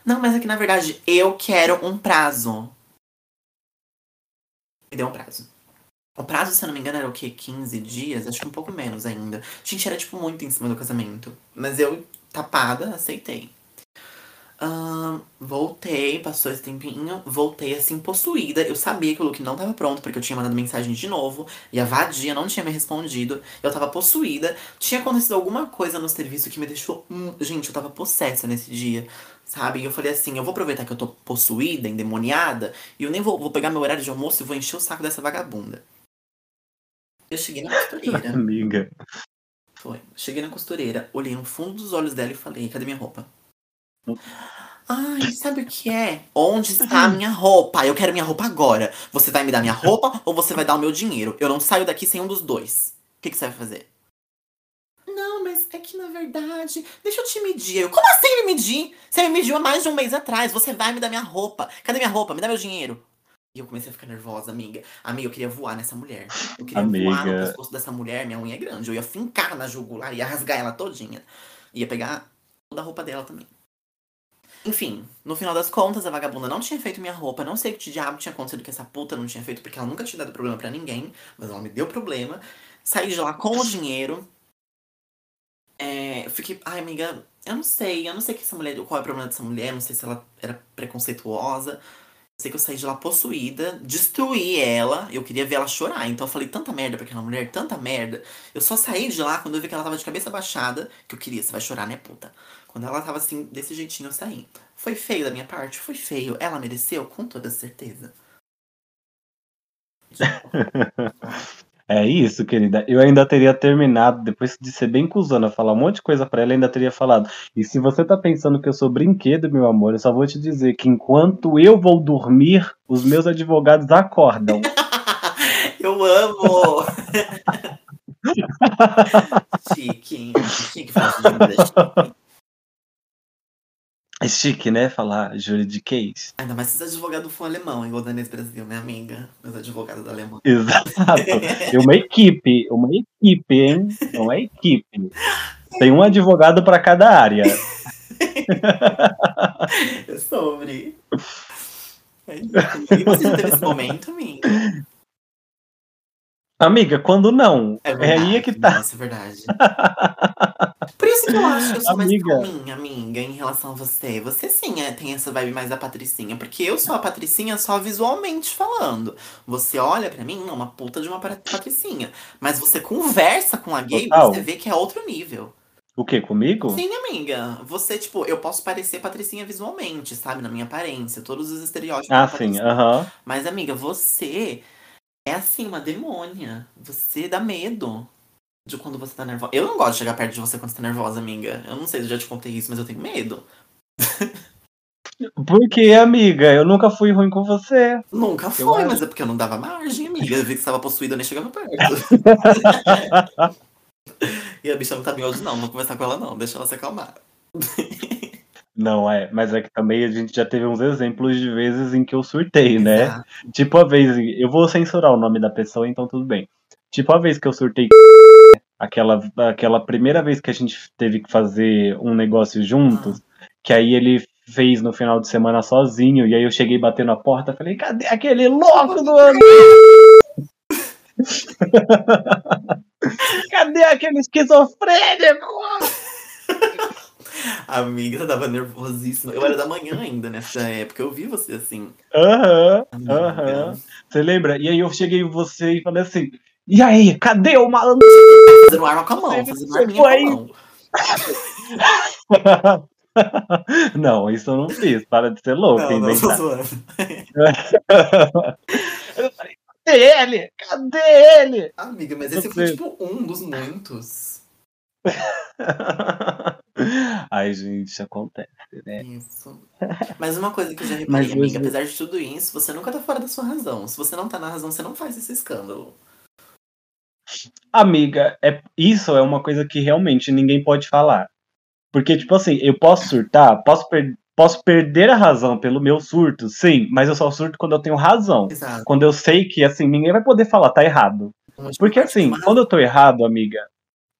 Não, mas é que na verdade eu quero um prazo. Me deu um prazo. O prazo, se eu não me engano, era o quê? 15 dias? Acho que um pouco menos ainda. Gente, era tipo muito em cima do casamento. Mas eu, tapada, aceitei. Voltei, passou esse tempinho, voltei assim, possuída. Eu sabia que o look não tava pronto, porque eu tinha mandado mensagem de novo. E a vadia não tinha me respondido. Eu tava possuída. Tinha acontecido alguma coisa no serviço que me deixou. hum, gente, eu tava possessa nesse dia. Sabe? E eu falei assim: eu vou aproveitar que eu tô possuída, endemoniada, e eu nem vou, vou pegar meu horário de almoço e vou encher o saco dessa vagabunda. Eu cheguei na costureira. Amiga. Foi. Cheguei na costureira, olhei no fundo dos olhos dela e falei: cadê minha roupa? Ai, sabe o que é? Onde está a minha roupa? Eu quero minha roupa agora. Você vai me dar minha roupa ou você vai dar o meu dinheiro? Eu não saio daqui sem um dos dois. O que, que você vai fazer? Não, mas é que na verdade. Deixa eu te medir. Eu, como assim me medir? Você me mediu há mais de um mês atrás. Você vai me dar minha roupa. Cadê minha roupa? Me dá meu dinheiro. E eu comecei a ficar nervosa, amiga. Amiga, eu queria voar nessa mulher. Eu queria voar no Amiga. pescoço dessa mulher. Minha unha é grande. Eu ia fincar na jugular, ia rasgar ela todinha. Ia pegar toda a roupa dela também. Enfim, no final das contas, a vagabunda não tinha feito minha roupa. Não sei o que diabo tinha acontecido que essa puta não tinha feito, porque ela nunca tinha dado problema pra ninguém. Mas ela me deu problema. Saí de lá com o dinheiro. É, eu fiquei, ai, amiga, eu não sei. Eu não sei que essa mulher, qual é o problema dessa mulher. Não sei se ela era preconceituosa. Eu sei que eu saí de lá possuída, destruí ela. Eu queria ver ela chorar. Então eu falei tanta merda pra aquela mulher, tanta merda. Eu só saí de lá quando eu vi que ela tava de cabeça baixada. Que eu queria, você vai chorar, né, puta? Quando ela tava assim, desse jeitinho, eu saí. Foi feio da minha parte? Foi feio. Ela mereceu? Com toda certeza. É isso, querida. Eu ainda teria terminado, depois de ser bem cuzona, falar um monte de coisa pra ela, ainda teria falado. E se você tá pensando que eu sou brinquedo, meu amor, eu só vou te dizer que enquanto eu vou dormir, os meus advogados acordam. Eu amo! chique. Chique, frase de. É chique, né? Falar juridiquês. Ainda mais se esse advogado for alemão, igual Danês Brasil, minha amiga. Meus advogados da Alemanha. Exato. É uma equipe, uma equipe, hein? É uma equipe. Tem um advogado para cada área. É sobre. É. E você já teve esse momento, amiga? Amiga, quando não? É, É aí é que tá. Nossa, é verdade. Por isso que eu acho que eu sou Amiga. mais calminha, amiga, em relação a você. Você sim é, tem essa vibe mais da Patricinha. Porque eu sou a Patricinha só visualmente falando. Você olha pra mim, é uma puta de uma pa- Patricinha. Mas você conversa com a gay, Total. você vê que é outro nível. O que, comigo? Sim, amiga. Você, tipo, eu posso parecer Patricinha visualmente, sabe? Na minha aparência, todos os estereótipos. Ah, sim, aham. Mas, amiga, você é assim, uma demônia. Você dá medo de quando você tá nervosa. Eu não gosto de chegar perto de você quando você tá nervosa, amiga. Eu não sei se eu já te contei isso, mas eu tenho medo. Por que, amiga? Eu nunca fui ruim com você. Nunca foi, mas é porque eu não dava margem, amiga. Eu vi que você tava possuída, eu nem chegava perto. e a bicha não tá bem hoje, não. Não vou conversar com ela, não. Deixa ela se acalmar. Não, é, mas é que também a gente já teve uns exemplos de vezes em que eu surtei, né? Exato. Tipo a vez, eu vou censurar o nome da pessoa, então tudo bem. Tipo a vez que eu surtei aquela, aquela primeira vez que a gente teve que fazer um negócio juntos, que aí ele fez no final de semana sozinho, e aí eu cheguei batendo a porta, falei, cadê aquele louco do ano? cadê aquele esquizofrênico? Amiga, eu tava nervosíssima. Eu era da manhã ainda nessa época. Eu vi você assim. Aham, amiga. aham. Você lembra? E aí eu cheguei em você e falei assim, e aí, cadê o malandro? Fazendo arma com a mão, Você fazendo arminha com a mão. não, isso eu não fiz. Para de ser louco, Não, não, tô zoando. eu falei, cadê ele? Cadê ele? Amiga, mas esse foi Você- tipo um dos muitos. Ai, gente, acontece, né? Isso. Mas uma coisa que eu já reparei, Mas amiga, apesar de tudo isso, você nunca tá fora da sua razão. Se você não tá na razão, você não faz esse escândalo. Amiga, é, isso é uma coisa que realmente ninguém pode falar. Porque, tipo assim, eu posso surtar, posso, per- posso perder a razão pelo meu surto, sim, mas eu só surto quando eu tenho razão. Exato. Quando eu sei que, assim, ninguém vai poder falar, tá errado. Porque assim, quando eu tô errado, amiga.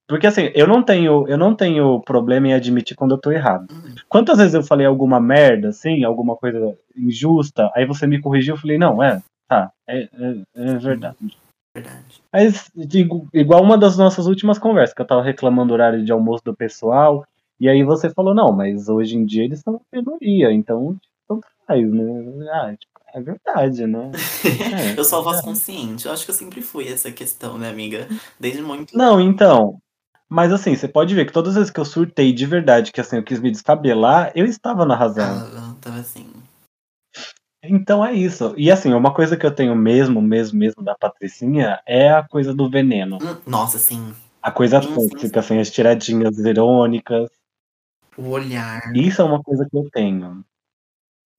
Porque assim, eu não tenho, eu não tenho problema em admitir quando eu tô errado. Quantas vezes eu falei alguma merda, assim, alguma coisa injusta, aí você me corrigiu, eu falei, não, é, tá, é, é, é verdade. Verdade. Mas, digo, igual uma das nossas últimas conversas, que eu tava reclamando do horário de almoço do pessoal, e aí você falou, não, mas hoje em dia eles estão minoria, então tanto faz, né? Ah, tipo, é verdade, né? É, eu sou a é voz verdade. consciente. Eu acho que eu sempre fui essa questão, né, amiga? Desde muito. Não, então. Mas assim, você pode ver que todas as vezes que eu surtei de verdade, que assim, eu quis me descabelar, eu estava na razão. Tava, tava assim. Então é isso. E assim, uma coisa que eu tenho mesmo, mesmo, mesmo da Patricinha é a coisa do veneno. Hum, Nossa, assim. A coisa Sim, sim, tóxica, assim, as tiradinhas irônicas. O olhar. Isso é uma coisa que eu tenho.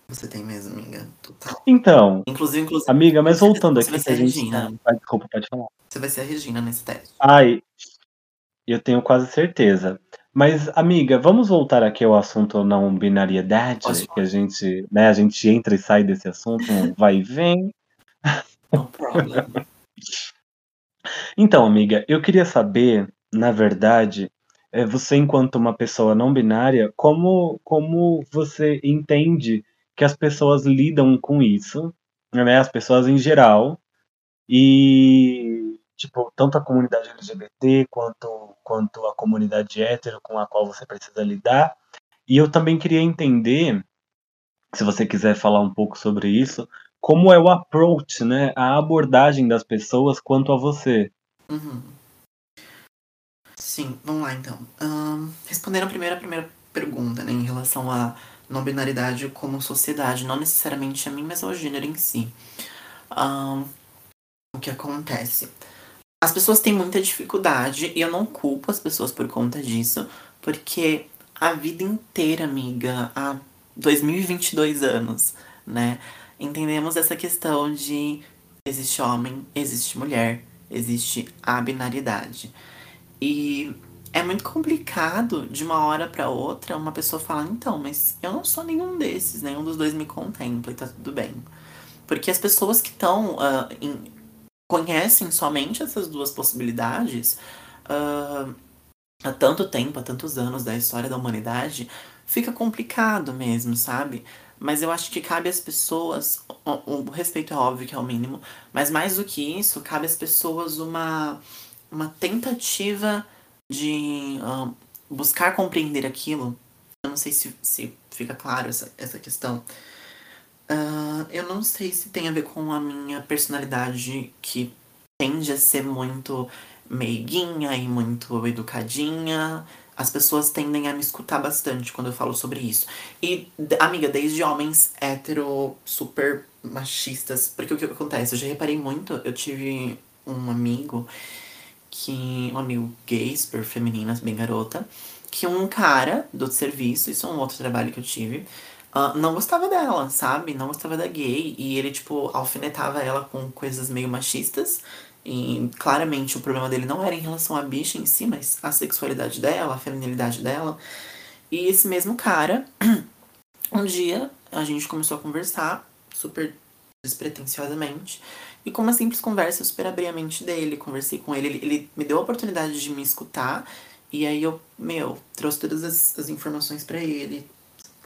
Você tem mesmo, amiga. Total. Então, Inclusive, inclusive. amiga, mas você- voltando você aqui vai que a ser a gente. Regina. Ah, desculpa, pode falar. Você vai ser a Regina nesse teste. Ai, eu tenho quase certeza. Mas, amiga, vamos voltar aqui ao assunto não binariedade, Pode que a gente, né, a gente entra e sai desse assunto, vai e vem. No problem. Então, amiga, eu queria saber, na verdade, é, você enquanto uma pessoa não binária, como, como você entende que as pessoas lidam com isso, né, as pessoas em geral, e, tipo, tanto a comunidade LGBT quanto, quanto a comunidade hétero com a qual você precisa lidar. E eu também queria entender, se você quiser falar um pouco sobre isso, como é o approach, né, a abordagem das pessoas quanto a você. Uhum. Sim, vamos lá então. Ahn, respondendo primeiro a primeira pergunta, né, em relação à não binaridade como sociedade, não necessariamente a mim, mas ao gênero em si. Ahn, o que acontece? As pessoas têm muita dificuldade e eu não culpo as pessoas por conta disso, porque a vida inteira, amiga, há 2022 anos, né, entendemos essa questão de existe homem, existe mulher, existe a binaridade. E é muito complicado de uma hora para outra uma pessoa falar, então, mas eu não sou nenhum desses, nenhum dos dois me contempla e tá tudo bem. Porque as pessoas que estão uh, conhecem somente essas duas possibilidades uh, há tanto tempo, há tantos anos da história da humanidade, fica complicado mesmo, sabe? Mas eu acho que cabe às pessoas, o, o respeito é óbvio que é o mínimo, mas mais do que isso, cabe às pessoas uma, uma tentativa de uh, buscar compreender aquilo. Eu não sei se, se fica claro essa, essa questão. Uh, eu não sei se tem a ver com a minha personalidade que tende a ser muito meiguinha e muito educadinha. As pessoas tendem a me escutar bastante quando eu falo sobre isso. E, amiga, desde homens hétero super machistas. Porque o que acontece? Eu já reparei muito, eu tive um amigo que. Um amigo gay, super feminina, bem garota. Que um cara do serviço, isso é um outro trabalho que eu tive. Uh, não gostava dela, sabe? Não gostava da gay. E ele, tipo, alfinetava ela com coisas meio machistas. E claramente o problema dele não era em relação à bicha em si, mas a sexualidade dela, a feminilidade dela. E esse mesmo cara, um dia a gente começou a conversar, super despretensiosamente. E com uma simples conversa, eu super abri a mente dele, conversei com ele, ele, ele me deu a oportunidade de me escutar. E aí eu, meu, trouxe todas as, as informações para ele.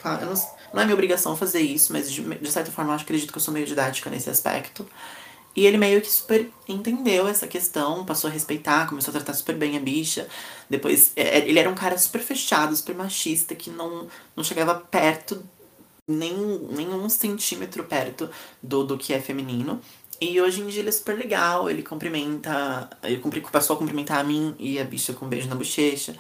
Claro, não, não, é minha obrigação fazer isso, mas de, de certa forma eu acredito que eu sou meio didática nesse aspecto. E ele meio que super entendeu essa questão, passou a respeitar, começou a tratar super bem a bicha. Depois, é, é, ele era um cara super fechado, super machista, que não, não chegava perto, nem, nem um centímetro perto do, do que é feminino. E hoje em dia ele é super legal, ele cumprimenta, ele passou a cumprimentar a mim e a bicha com um beijo na bochecha.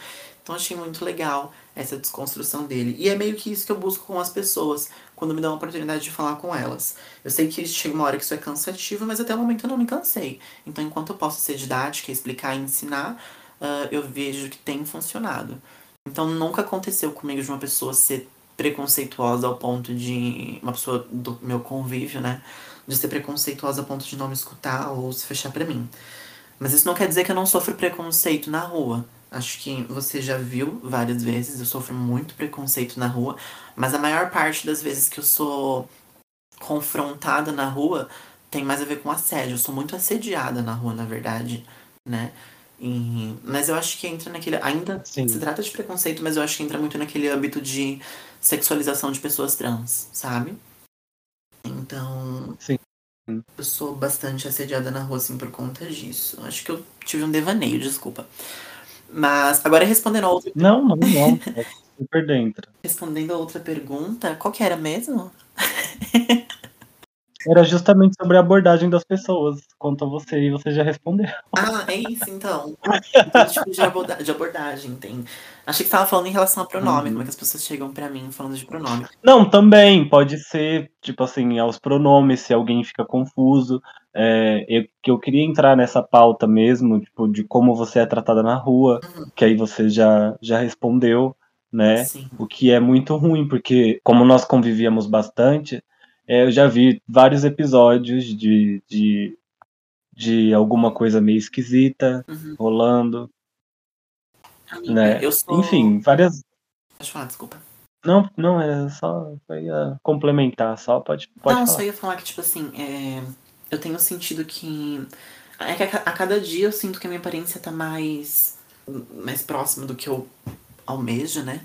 Então achei muito legal essa desconstrução dele. E é meio que isso que eu busco com as pessoas, quando me dão a oportunidade de falar com elas. Eu sei que chega uma hora que isso é cansativo, mas até o momento eu não me cansei. Então, enquanto eu posso ser didática, explicar e ensinar, uh, eu vejo que tem funcionado. Então, nunca aconteceu comigo de uma pessoa ser preconceituosa ao ponto de. Uma pessoa do meu convívio, né? De ser preconceituosa ao ponto de não me escutar ou se fechar para mim. Mas isso não quer dizer que eu não sofro preconceito na rua. Acho que você já viu várias vezes, eu sofro muito preconceito na rua, mas a maior parte das vezes que eu sou confrontada na rua tem mais a ver com assédio. Eu sou muito assediada na rua, na verdade, né? E, mas eu acho que entra naquele. Ainda Sim. se trata de preconceito, mas eu acho que entra muito naquele âmbito de sexualização de pessoas trans, sabe? Então. Sim. Eu sou bastante assediada na rua, assim, por conta disso. Acho que eu tive um devaneio, desculpa. Mas agora respondendo a outra. Não, não, não. É super dentro. Respondendo a outra pergunta, qual que era mesmo? Era justamente sobre a abordagem das pessoas quanto a você, e você já respondeu. Ah, é isso então. então tipo de, aborda de abordagem, tem. Achei que você estava falando em relação a pronome, uhum. como é que as pessoas chegam para mim falando de pronome. Não, também, pode ser, tipo assim, aos pronomes, se alguém fica confuso. É, eu, que eu queria entrar nessa pauta mesmo, tipo, de como você é tratada na rua, uhum. que aí você já, já respondeu, né? Sim. O que é muito ruim, porque como nós convivíamos bastante, é, eu já vi vários episódios de, de, de alguma coisa meio esquisita uhum. rolando. Amiga, né? Sou... Enfim, várias. Pode falar, desculpa. Não, não, é só ia complementar, só pode, pode Não, falar. só ia falar que, tipo assim, é... eu tenho sentido que. É que a, a cada dia eu sinto que a minha aparência tá mais. mais próxima do que eu almejo, né?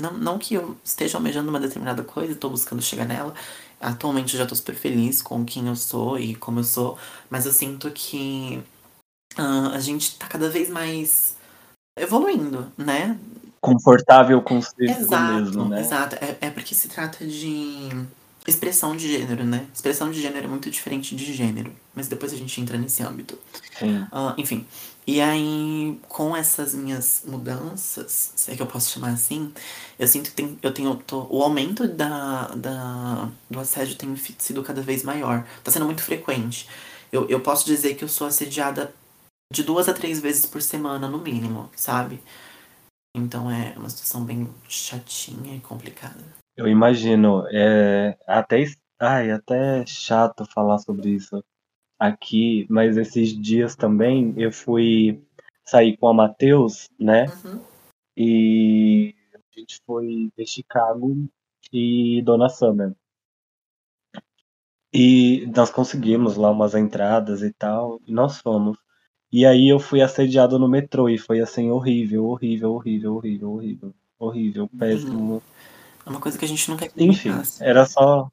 Não, não que eu esteja almejando uma determinada coisa e tô buscando chegar nela. Atualmente eu já tô super feliz com quem eu sou e como eu sou, mas eu sinto que uh, a gente tá cada vez mais evoluindo, né? Confortável consigo exato, mesmo, né? Exato, é, é porque se trata de expressão de gênero, né? Expressão de gênero é muito diferente de gênero, mas depois a gente entra nesse âmbito. Uh, enfim, e aí, com essas minhas mudanças, se é que eu posso chamar assim, eu sinto que tem, eu tenho. Tô, o aumento da, da, do assédio tem sido cada vez maior. Tá sendo muito frequente. Eu, eu posso dizer que eu sou assediada de duas a três vezes por semana, no mínimo, sabe? Então é uma situação bem chatinha e complicada. Eu imagino. É até, ai, até chato falar sobre isso. aqui, mas esses dias também eu fui sair com a Matheus, né? Uhum. E a gente foi ver Chicago e Dona Summer. E nós conseguimos lá umas entradas e tal, e nós fomos. E aí eu fui assediado no metrô e foi assim horrível, horrível, horrível, horrível, horrível, horrível, péssimo. É uma coisa que a gente que Enfim, passe. era só.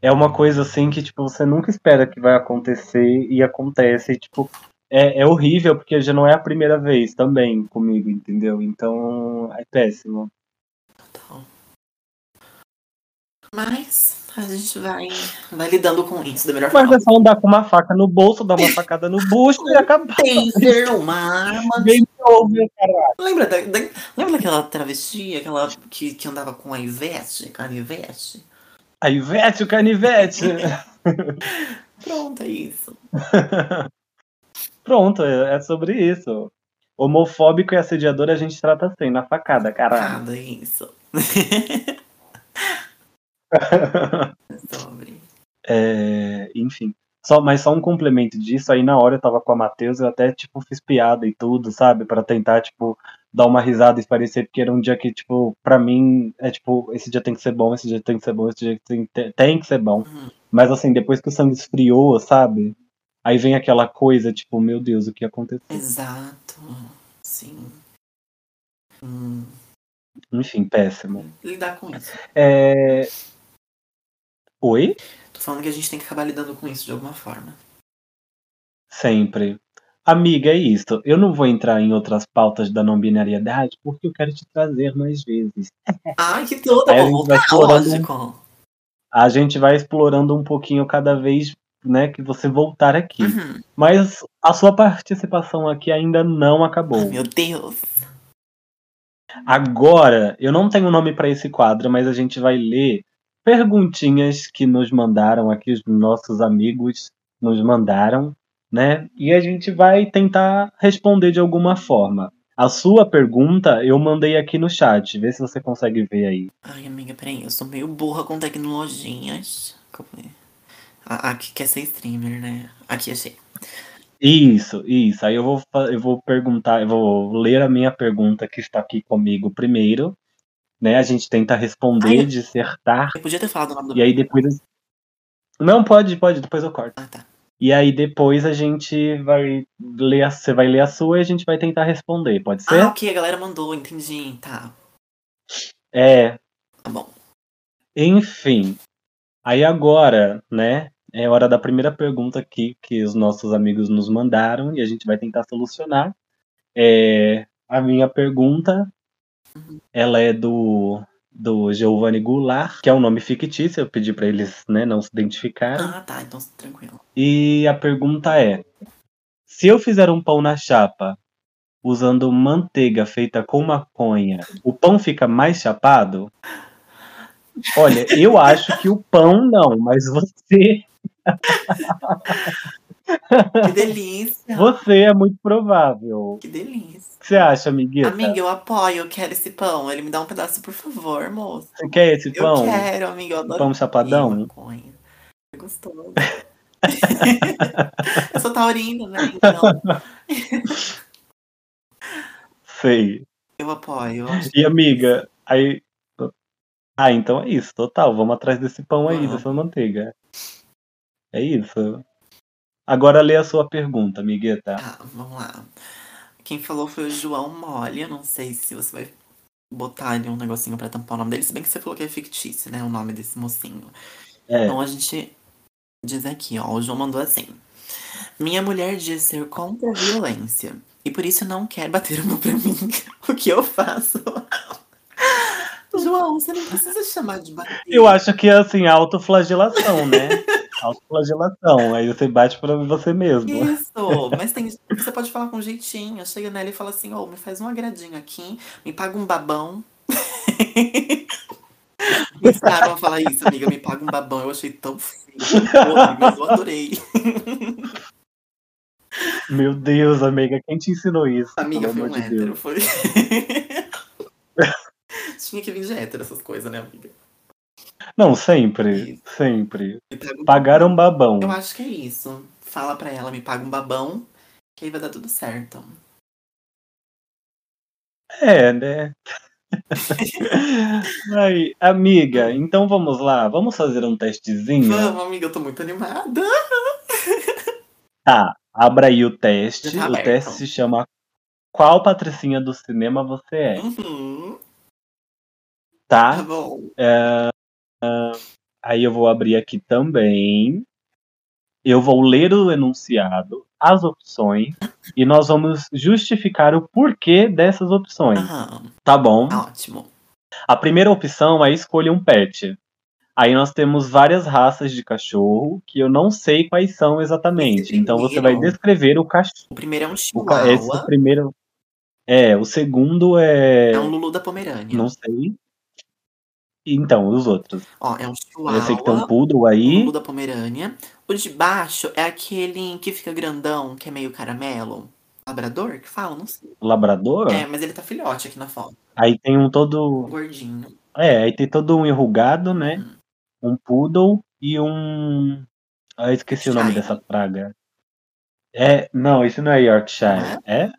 É uma coisa assim que, tipo, você nunca espera que vai acontecer e acontece. E, tipo, é, é horrível porque já não é a primeira vez também comigo, entendeu? Então é péssimo. Então. Mas a gente vai, vai lidando com isso da melhor Mas forma. é só andar com uma faca no bolso, dar uma facada no bucho e acabar. Taser, uma arma. Game over, caralho. Lembra, da, da- lembra daquela travesti, aquela que, que andava com a Ivete, com a Ivete? A Ivete, o canivete. Pronto, é isso. Pronto, é é sobre isso. Homofóbico e assediador a gente trata assim, na facada, caralho. Nada, é isso. É sobre. É, enfim. Só, mas só um complemento disso, aí na hora eu tava com a Matheus, eu até, tipo, fiz piada e tudo, sabe? Pra tentar, tipo, dar uma risada e parecer, porque era um dia que, tipo, pra mim, é tipo, esse dia tem que ser bom, esse dia tem que ser bom, esse dia tem, tem, tem que ser bom. Uhum. Mas assim, depois que o sangue esfriou, sabe? Aí vem aquela coisa, tipo, meu Deus, o que aconteceu? Exato. Sim. Hum, Enfim, péssimo. lidar com isso. É... Oi? Tô falando que a gente tem que acabar lidando com isso de alguma forma. Sempre. Amiga, é isso. Eu não vou entrar em outras pautas da não binariedade porque eu quero te trazer mais vezes. Ai, que tudo, Aí a gente vai voltar, explorando lógico. A gente vai explorando um pouquinho cada vez, né, que você voltar aqui. Uhum. Mas a sua participação aqui ainda não acabou. Meu Deus. Agora, eu não tenho nome para esse quadro, mas a gente vai ler perguntinhas que nos mandaram aqui, os nossos amigos nos mandaram, né? E a gente vai tentar responder de alguma forma. A sua pergunta eu mandei aqui no chat, vê se você consegue ver aí. Ai, amiga, peraí, eu sou meio burra com tecnologias. Aqui quer ser streamer, né? Aqui achei. Isso, isso. Aí eu vou, eu vou perguntar, eu vou ler a minha pergunta que está aqui comigo primeiro, né? A gente tenta responder, Ai. dissertar, Eu podia ter falado o nome do e aí depois. Não, pode, pode, depois eu corto. Ah, tá. E aí depois a gente vai ler, a, você vai ler a sua e a gente vai tentar responder, pode ser? Ah, ok, a galera mandou, entendi. Tá, É, tá bom. enfim. Aí agora, né? É hora da primeira pergunta aqui que os nossos amigos nos mandaram e a gente vai tentar solucionar. É, a minha pergunta, ela é do do Giovanni Goulart, que é um nome fictício, eu pedi para eles, né, não se identificarem. Ah, tá, então tranquilo. E a pergunta é: se eu fizer um pão na chapa usando manteiga feita com maconha, o pão fica mais chapado? Olha, eu acho que o pão não, mas você, Que delícia. você é muito provável. Que delícia. O que você acha, amiguita? Amiga, eu apoio, eu quero esse pão. Ele me dá um pedaço, por favor, moço. Você quer esse Eu pão? quero, amiga, eu adoro Pão chapadão? É gostoso. eu sou taurina, né? Então, Sei. eu apoio. eu E amiga, aí. Ah, então é isso, total. Vamos atrás desse pão aí, Vamos. dessa manteiga. É isso. Agora lê a sua pergunta, amigueta. Tá, vamos lá. Quem falou foi o João Mole. Eu não sei se você vai botar ali um negocinho pra tampar o nome dele. Se bem que você falou que é fictício, né? O nome desse mocinho. É. Então a gente diz aqui, ó. O João mandou assim. Minha mulher diz ser contra a violência. E por isso não quer bater uma pra mim. O que eu faço? João, você não precisa chamar de bater. Eu acho que é assim, autoflagelação, né? autoflagelação. Aí você bate pra você mesmo. Isso, mas tem, você pode falar com jeitinho. Chega nela e fala assim, ô, me faz um agradinho aqui, me paga um babão. Me ensinaram a falar isso, amiga, me paga um babão. Eu achei tão feio, mas eu adorei. Meu Deus, amiga, quem te ensinou isso? Amiga, foi um de hétero, Deus. foi. Tinha que vir de hétero essas coisas, né, amiga? Não, sempre, sempre. Me paga um babão. Eu acho que é isso. Fala pra ela, me paga um babão, que aí vai dar tudo certo. É, né? Ai, amiga, então vamos lá, vamos fazer um testezinho? Vamos, amiga, eu tô muito animada. Tá, abra aí o teste. Tá o aberto. teste se chama Qual Patricinha do Cinema Você é? Uhum, tá Tá? bom. Aí eu vou abrir aqui também. Eu vou ler o enunciado, as opções, e nós vamos justificar o porquê dessas opções. Aham, Tá bom? ótimo. A primeira opção é escolha um pet. Aí nós temos várias raças de cachorro que eu não sei quais são exatamente. Então você vai descrever o cachorro. O primeiro é um O ca- Esse é o chihuahua, primeiro. É, o segundo é. é um Lulu da Pomerânia. Não sei. Então, os outros. Ó, é um Eu sei que tem um chihuahua, poodle um aí. Lulu da Pomerânia. O de baixo é aquele que fica grandão, que é meio caramelo. Labrador, que fala? Não sei. Labrador. É, mas ele tá filhote aqui na foto. Aí tem um todo. Gordinho. É, aí tem todo um enrugado, né? Um poodle e um. Ah, esqueci o nome dessa praga. É, não, isso não é Yorkshire. É?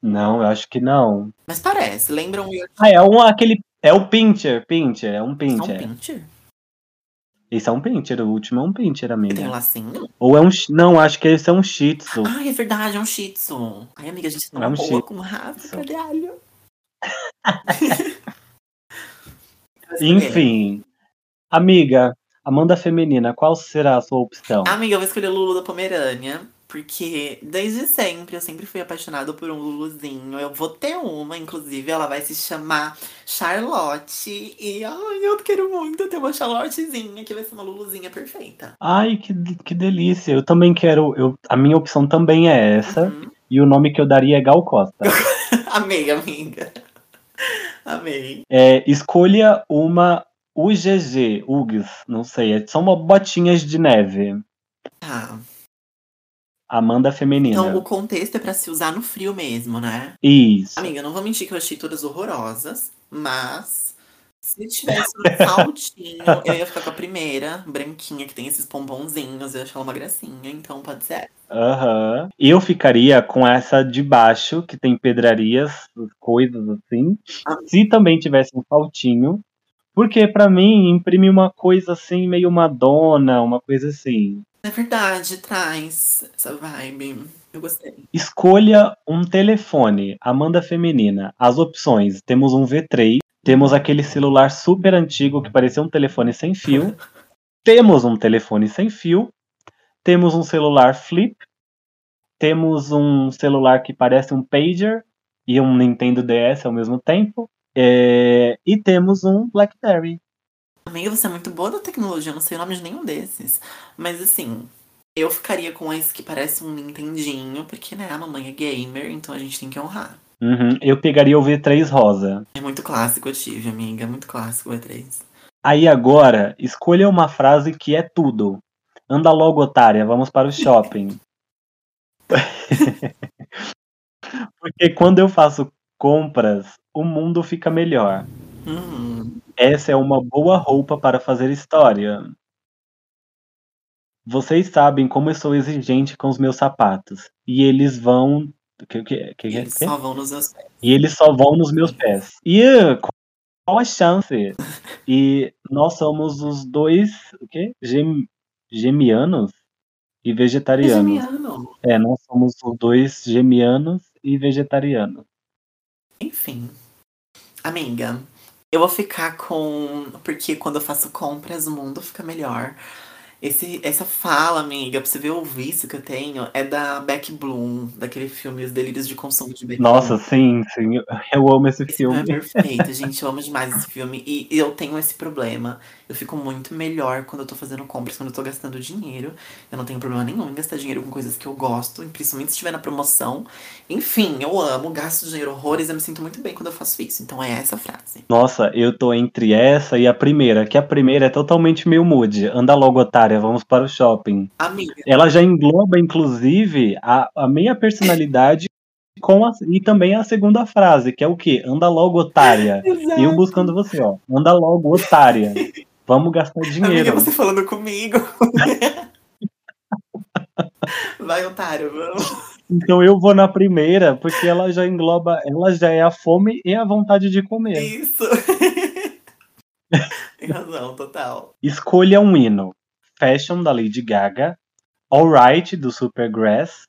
Não, eu acho que não. Mas parece, lembra um Yorkshire. Ah, é um aquele. É o Pincher, Pincher, é um É um Pincher. pincher? Esse é um Pincher, o último é um Pincher, Ele tem um amiga. lacinho? Ou é um. Não, acho que esse é um Shih Tzu. Ai, é verdade, é um shih tzu. Ai, amiga, a gente tá É um boa com raça, caralho. Enfim. Amiga, Amanda Feminina, qual será a sua opção? Amiga, eu vou escolher o Lulu da Pomerânia. Porque desde sempre eu sempre fui apaixonada por um Luluzinho. Eu vou ter uma, inclusive, ela vai se chamar Charlotte. E ai, eu quero muito ter uma Charlottezinha, que vai ser uma Luluzinha perfeita. Ai, que, que delícia. Eu também quero. Eu, a minha opção também é essa. Uhum. E o nome que eu daria é Gal Costa. Amei, amiga. Amei. É, escolha uma UGG, UGS, não sei. é- São uma botinhas de neve. Tá. Amanda Feminina. Então o contexto é pra se usar no frio mesmo, né? Isso. Amiga, não vou mentir que eu achei todas horrorosas, mas se tivesse um saltinho, eu ia ficar com a primeira, branquinha, que tem esses pombonzinhos, eu ia achar ela uma gracinha, então pode ser. Aham. Eu ficaria com essa de baixo, que tem pedrarias, coisas assim. Ah. Se também tivesse um saltinho. Porque pra mim imprime uma coisa assim, meio Madonna, uma coisa assim. É verdade, traz essa vibe. Eu gostei. Escolha um telefone, Amanda Feminina. As opções: temos um V3, temos aquele celular super antigo que parecia um telefone sem fio, temos um telefone sem fio, temos um celular flip, temos um celular que parece um pager e um Nintendo DS ao mesmo tempo, é, e temos um BlackBerry. Amiga, você é muito boa da tecnologia, eu não sei o nome de nenhum desses. Mas assim, eu ficaria com esse que parece um Nintendinho, porque né, a mamãe é gamer, então a gente tem que honrar. Uhum, Eu pegaria o V3 rosa. É muito clássico, eu tive, amiga. É muito clássico o E3. Aí agora, escolha uma frase que é tudo. Anda logo, otária, vamos para o shopping. Porque quando eu faço compras, o mundo fica melhor. Uhum. Essa é uma boa roupa para fazer história. Vocês sabem como eu sou exigente com os meus sapatos. E eles vão. Que, que, que, eles só vão nos meus pés. E eles só vão nos meus pés. E qual a chance? E nós somos os dois o quê? Gem, gemianos e vegetarianos. Gemiano. É, nós somos os dois gemianos e vegetarianos. Enfim. Amiga, eu vou ficar com. Porque quando eu faço compras, o mundo fica melhor. Esse, essa fala, amiga, pra você ver o vício que eu tenho, é da Beck Bloom, daquele filme Os Delírios de Consumo de Beck Nossa, sim, sim. eu- amo esse Esse filme é perfeito, gente. Eu amo demais esse filme. E eu tenho esse problema. Eu fico muito melhor quando eu tô fazendo compras, quando eu tô gastando dinheiro. Eu não tenho problema nenhum em gastar dinheiro com coisas que eu gosto, e principalmente se estiver na promoção. Enfim, eu amo, gasto dinheiro horrores, eu me sinto muito bem quando eu faço isso. Então é essa a frase. Nossa, eu tô entre essa e a primeira, que a primeira é totalmente meio mood. Anda logo, otária, vamos para o shopping. Amiga, Ela já engloba, inclusive, a, a minha personalidade Com a- e também a segunda frase, que é o quê? Anda logo, otária. E eu buscando você, ó. Anda logo, otária. Vamos gastar Amiga, dinheiro. você falando comigo. Vai, otário, vamos. Então eu vou na primeira, porque ela já engloba, ela já é a fome e a vontade de comer. Isso. Tem razão, total. Escolha um hino. Fashion, da Lady Gaga. Alright, do Supergrass.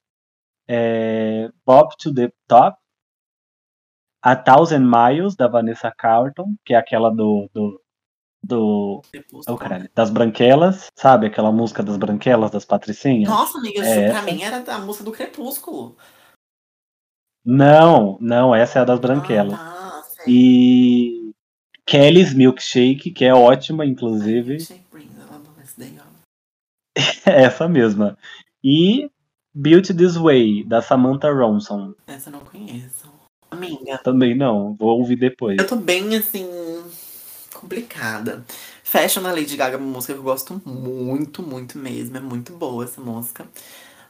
É, Bob to the Top. A Thousand Miles, da Vanessa Carlton, que é aquela do. do, do oh, caralho, das Branquelas. Sabe aquela música das Branquelas, das Patricinhas? Nossa, amiga, É pra essa? mim era a música do Crepúsculo. Não, não, essa é a das Branquelas. Ah, tá. E Kelly's Milkshake, que é ótima, inclusive. Shake brings a. Essa mesma. E Built This Way, da Samantha Ronson. Essa eu não conheço. Amiga, Também não, vou ouvir depois. eu tô bem assim. complicada. Fashion da Lady Gaga é uma música que eu gosto muito, muito mesmo. É muito boa essa música.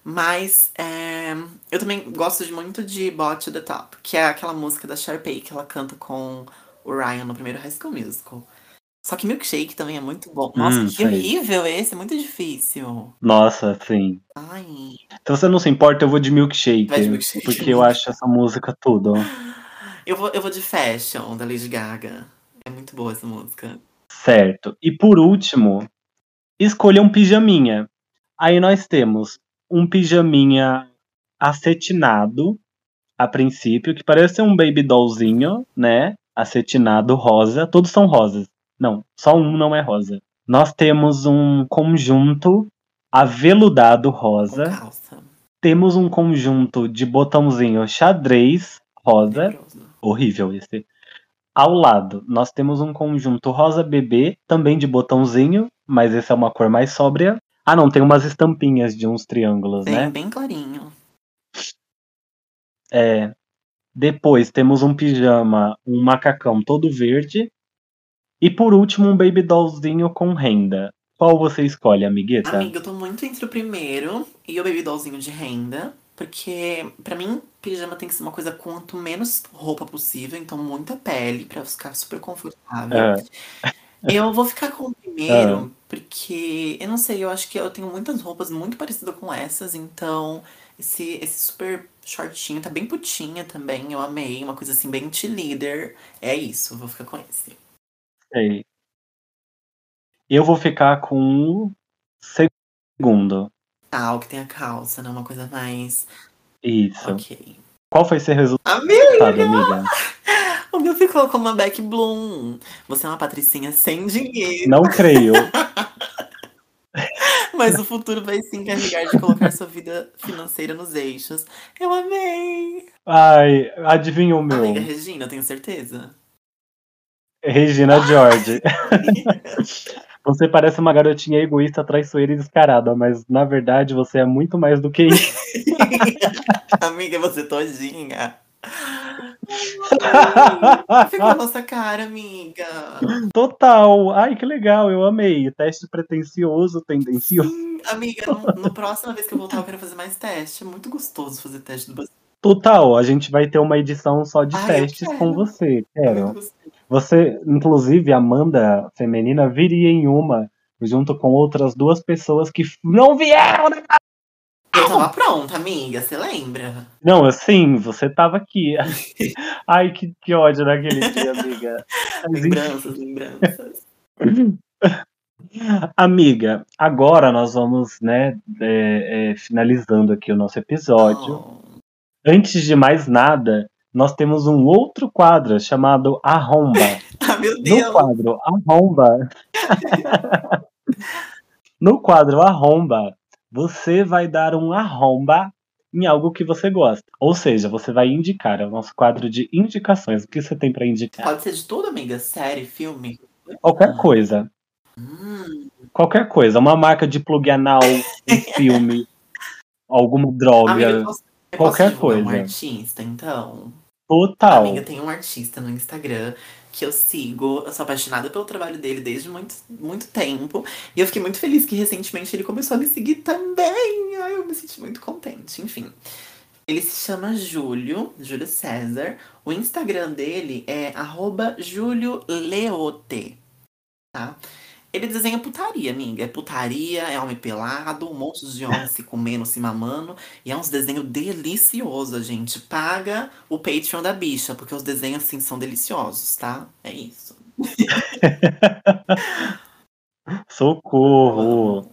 Mas é, eu também gosto de muito de Bot to the Top, que é aquela música da Sharpay que ela canta com o Ryan no primeiro High School Musical. Só que Milkshake também é muito bom. Nossa, Hum, que sei. horrível esse, é muito difícil. Nossa, sim. Ai, Se você não se importa, eu vou de Milkshake. Vai de Milkshake. Porque eu acho essa música tudo. eu vou, eu vou de Fashion da Lady Gaga. É muito boa essa música. Certo. E por último, escolha um pijaminha. Aí nós temos um pijaminha acetinado, a princípio, que parece um baby dollzinho, né? Acetinado rosa. Todos são rosas. Não, só um não é rosa. Nós temos um conjunto aveludado rosa. calça. Temos um conjunto de botãozinho xadrez rosa. Horrível esse. Ao lado, nós temos um conjunto rosa bebê, também de botãozinho, mas esse é uma cor mais sóbria. Ah, não, tem umas estampinhas de uns triângulos, Bem, né? bem clarinho. É. Depois temos um pijama, um macacão todo verde. E por último, um baby dollzinho com renda. Qual você escolhe, amigueta? Amiga, eu tô muito entre o primeiro e o baby dollzinho de renda. Porque, pra mim, pijama tem que ser uma coisa quanto menos roupa possível. Então, muita pele pra ficar super confortável. É. Eu vou ficar com o primeiro, Ah. porque eu não sei, eu acho que eu tenho muitas roupas muito parecidas com essas, então esse, esse super shortinho tá bem putinha também, eu amei, uma coisa assim bem te líder. É isso, vou ficar com esse. Sei. Eu vou ficar com o segundo. Tá, o que tem a calça, né? Uma coisa mais. Isso. Ok. Qual foi seu resultado, Amiga! amiga? O meu ficou como uma Beck Bloom. Você é uma patricinha sem dinheiro, Não creio. mas o futuro vai se encarregar de colocar sua vida financeira nos eixos. Eu amei! Ai, adivinha o meu. Amiga Regina, eu tenho certeza. Regina George. Você parece uma garotinha egoísta, traiçoeira e descarada, mas na verdade você é muito mais do que isso. Amiga, você todinha. Ai, Ficou a nossa cara, amiga. Total. Ai, que legal, eu amei. Teste pretencioso, tendencioso. Sim, amiga, no, no próxima vez que eu voltar, eu quero fazer mais teste. É muito gostoso fazer teste do Brasil. Total, a gente vai ter uma edição só de Ai, testes com você, É muito quero. gostoso. Você, inclusive, Amanda Feminina, viria em uma, junto com outras duas pessoas que não vieram, né? Eu tava pronta, amiga, você lembra? Não, assim, você tava aqui. Ai, que, que ódio naquele dia, amiga. Lembranças, lembranças. Amiga, agora nós vamos, né, é, é, finalizando aqui o nosso episódio. Oh. Antes de mais nada, nós temos um outro quadro chamado Arromba. Ah, meu No Deus. quadro Arromba. no quadro Arromba, você vai dar um arromba em algo que você gosta. Ou seja, você vai indicar, é o nosso quadro de indicações. O que você tem pra indicar? Pode ser de tudo, amiga? Série, filme? Qualquer coisa. Hum, Qualquer coisa. Uma marca de plug anal, um filme, alguma droga. amiga, posso, qualquer posso divulgar um coisa. artista, então? Total. Amiga, tem um artista no Instagram que eu sigo. Eu sou apaixonada pelo trabalho dele desde muito, muito tempo. E eu fiquei muito feliz que recentemente ele começou a me seguir também. Ai, eu me senti muito contente. Enfim. Ele se chama Júlio, Júlio César. O Instagram dele é arroba Júlio Leote, tá? Ele desenha putaria, amiga. É putaria, é homem pelado, um monte de homem se comendo, se mamando. E é uns desenhos deliciosos, gente. Paga o Patreon da bicha, porque os desenhos, assim, são deliciosos, tá? É isso. Socorro!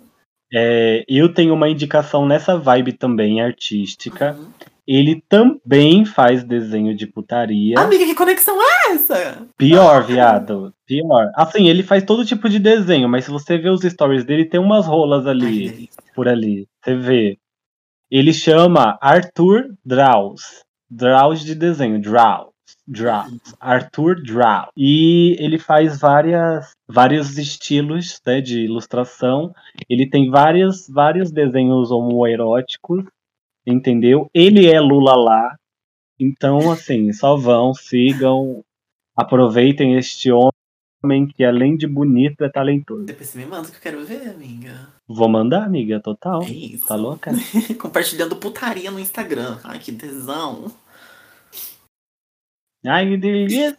É, eu tenho uma indicação nessa vibe também artística. Uhum. Ele também faz desenho de putaria. Amiga, que conexão é essa? Pior, viado. Pior. Assim, ele faz todo tipo de desenho, mas se você ver os stories dele, tem umas rolas Ai, ali, delícia. por ali. Você vê. Ele chama Arthur Draus. Draus de desenho. Draus. Draus. Arthur Draus. E ele faz várias, vários estilos né, de ilustração. Ele tem vários, vários desenhos homoeróticos. Entendeu? Ele é Lula lá. Então, assim, só vão, sigam, aproveitem este homem que, além de bonito, é talentoso. Depois você me manda que eu quero ver, amiga. Vou mandar, amiga, total. É isso. Tá louca? Compartilhando putaria no Instagram. Ai, que tesão. Ai, que delícia!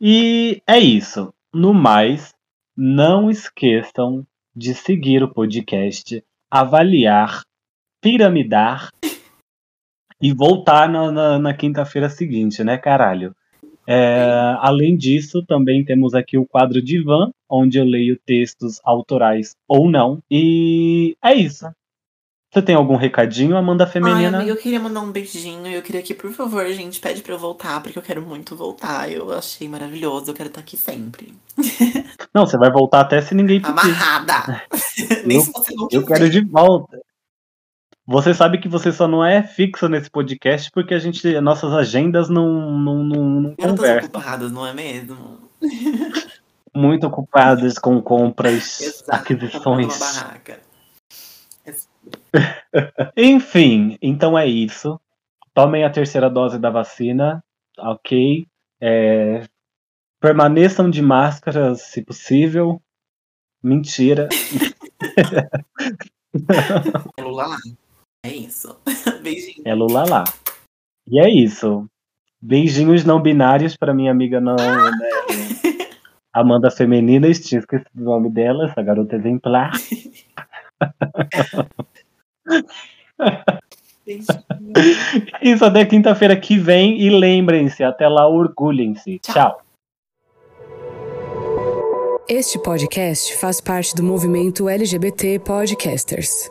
e é isso. No mais, não esqueçam de seguir o podcast, avaliar, piramidar e voltar na, na- na quinta-feira seguinte, né, caralho? É, além disso, também temos aqui o quadro Divan, onde eu leio textos autorais ou não. E é isso. Você tem algum recadinho, Amanda Ai, Feminina? amiga, eu queria mandar um beijinho. Eu queria que, por favor, gente, pede pra eu voltar, porque eu quero muito voltar. Eu achei maravilhoso, eu quero estar aqui sempre. Não, você vai voltar até se ninguém pedir. Amarrada! Nem Eu- se você não Eu quiser. quero de volta. Você sabe que você só não é fixo nesse podcast porque a gente, nossas agendas não, não, não, não conversam. ocupadas, não é mesmo? Muito ocupadas com compras, Exato, comprando uma aquisições. barraca. Enfim, então é isso. Tomem a terceira dose da vacina, ok? É, permaneçam de máscara, se possível. Mentira. Lula lá. É isso. Beijinho. É Lula lá. E é isso. Beijinhos não binários para minha amiga não, né, Amanda Feminina. Tinha esquecido o nome dela, essa garota exemplar. Isso até quinta-feira que vem. E lembrem-se, até lá, orgulhem-se. Tchau. Tchau. Este podcast faz parte do movimento LGBT Podcasters.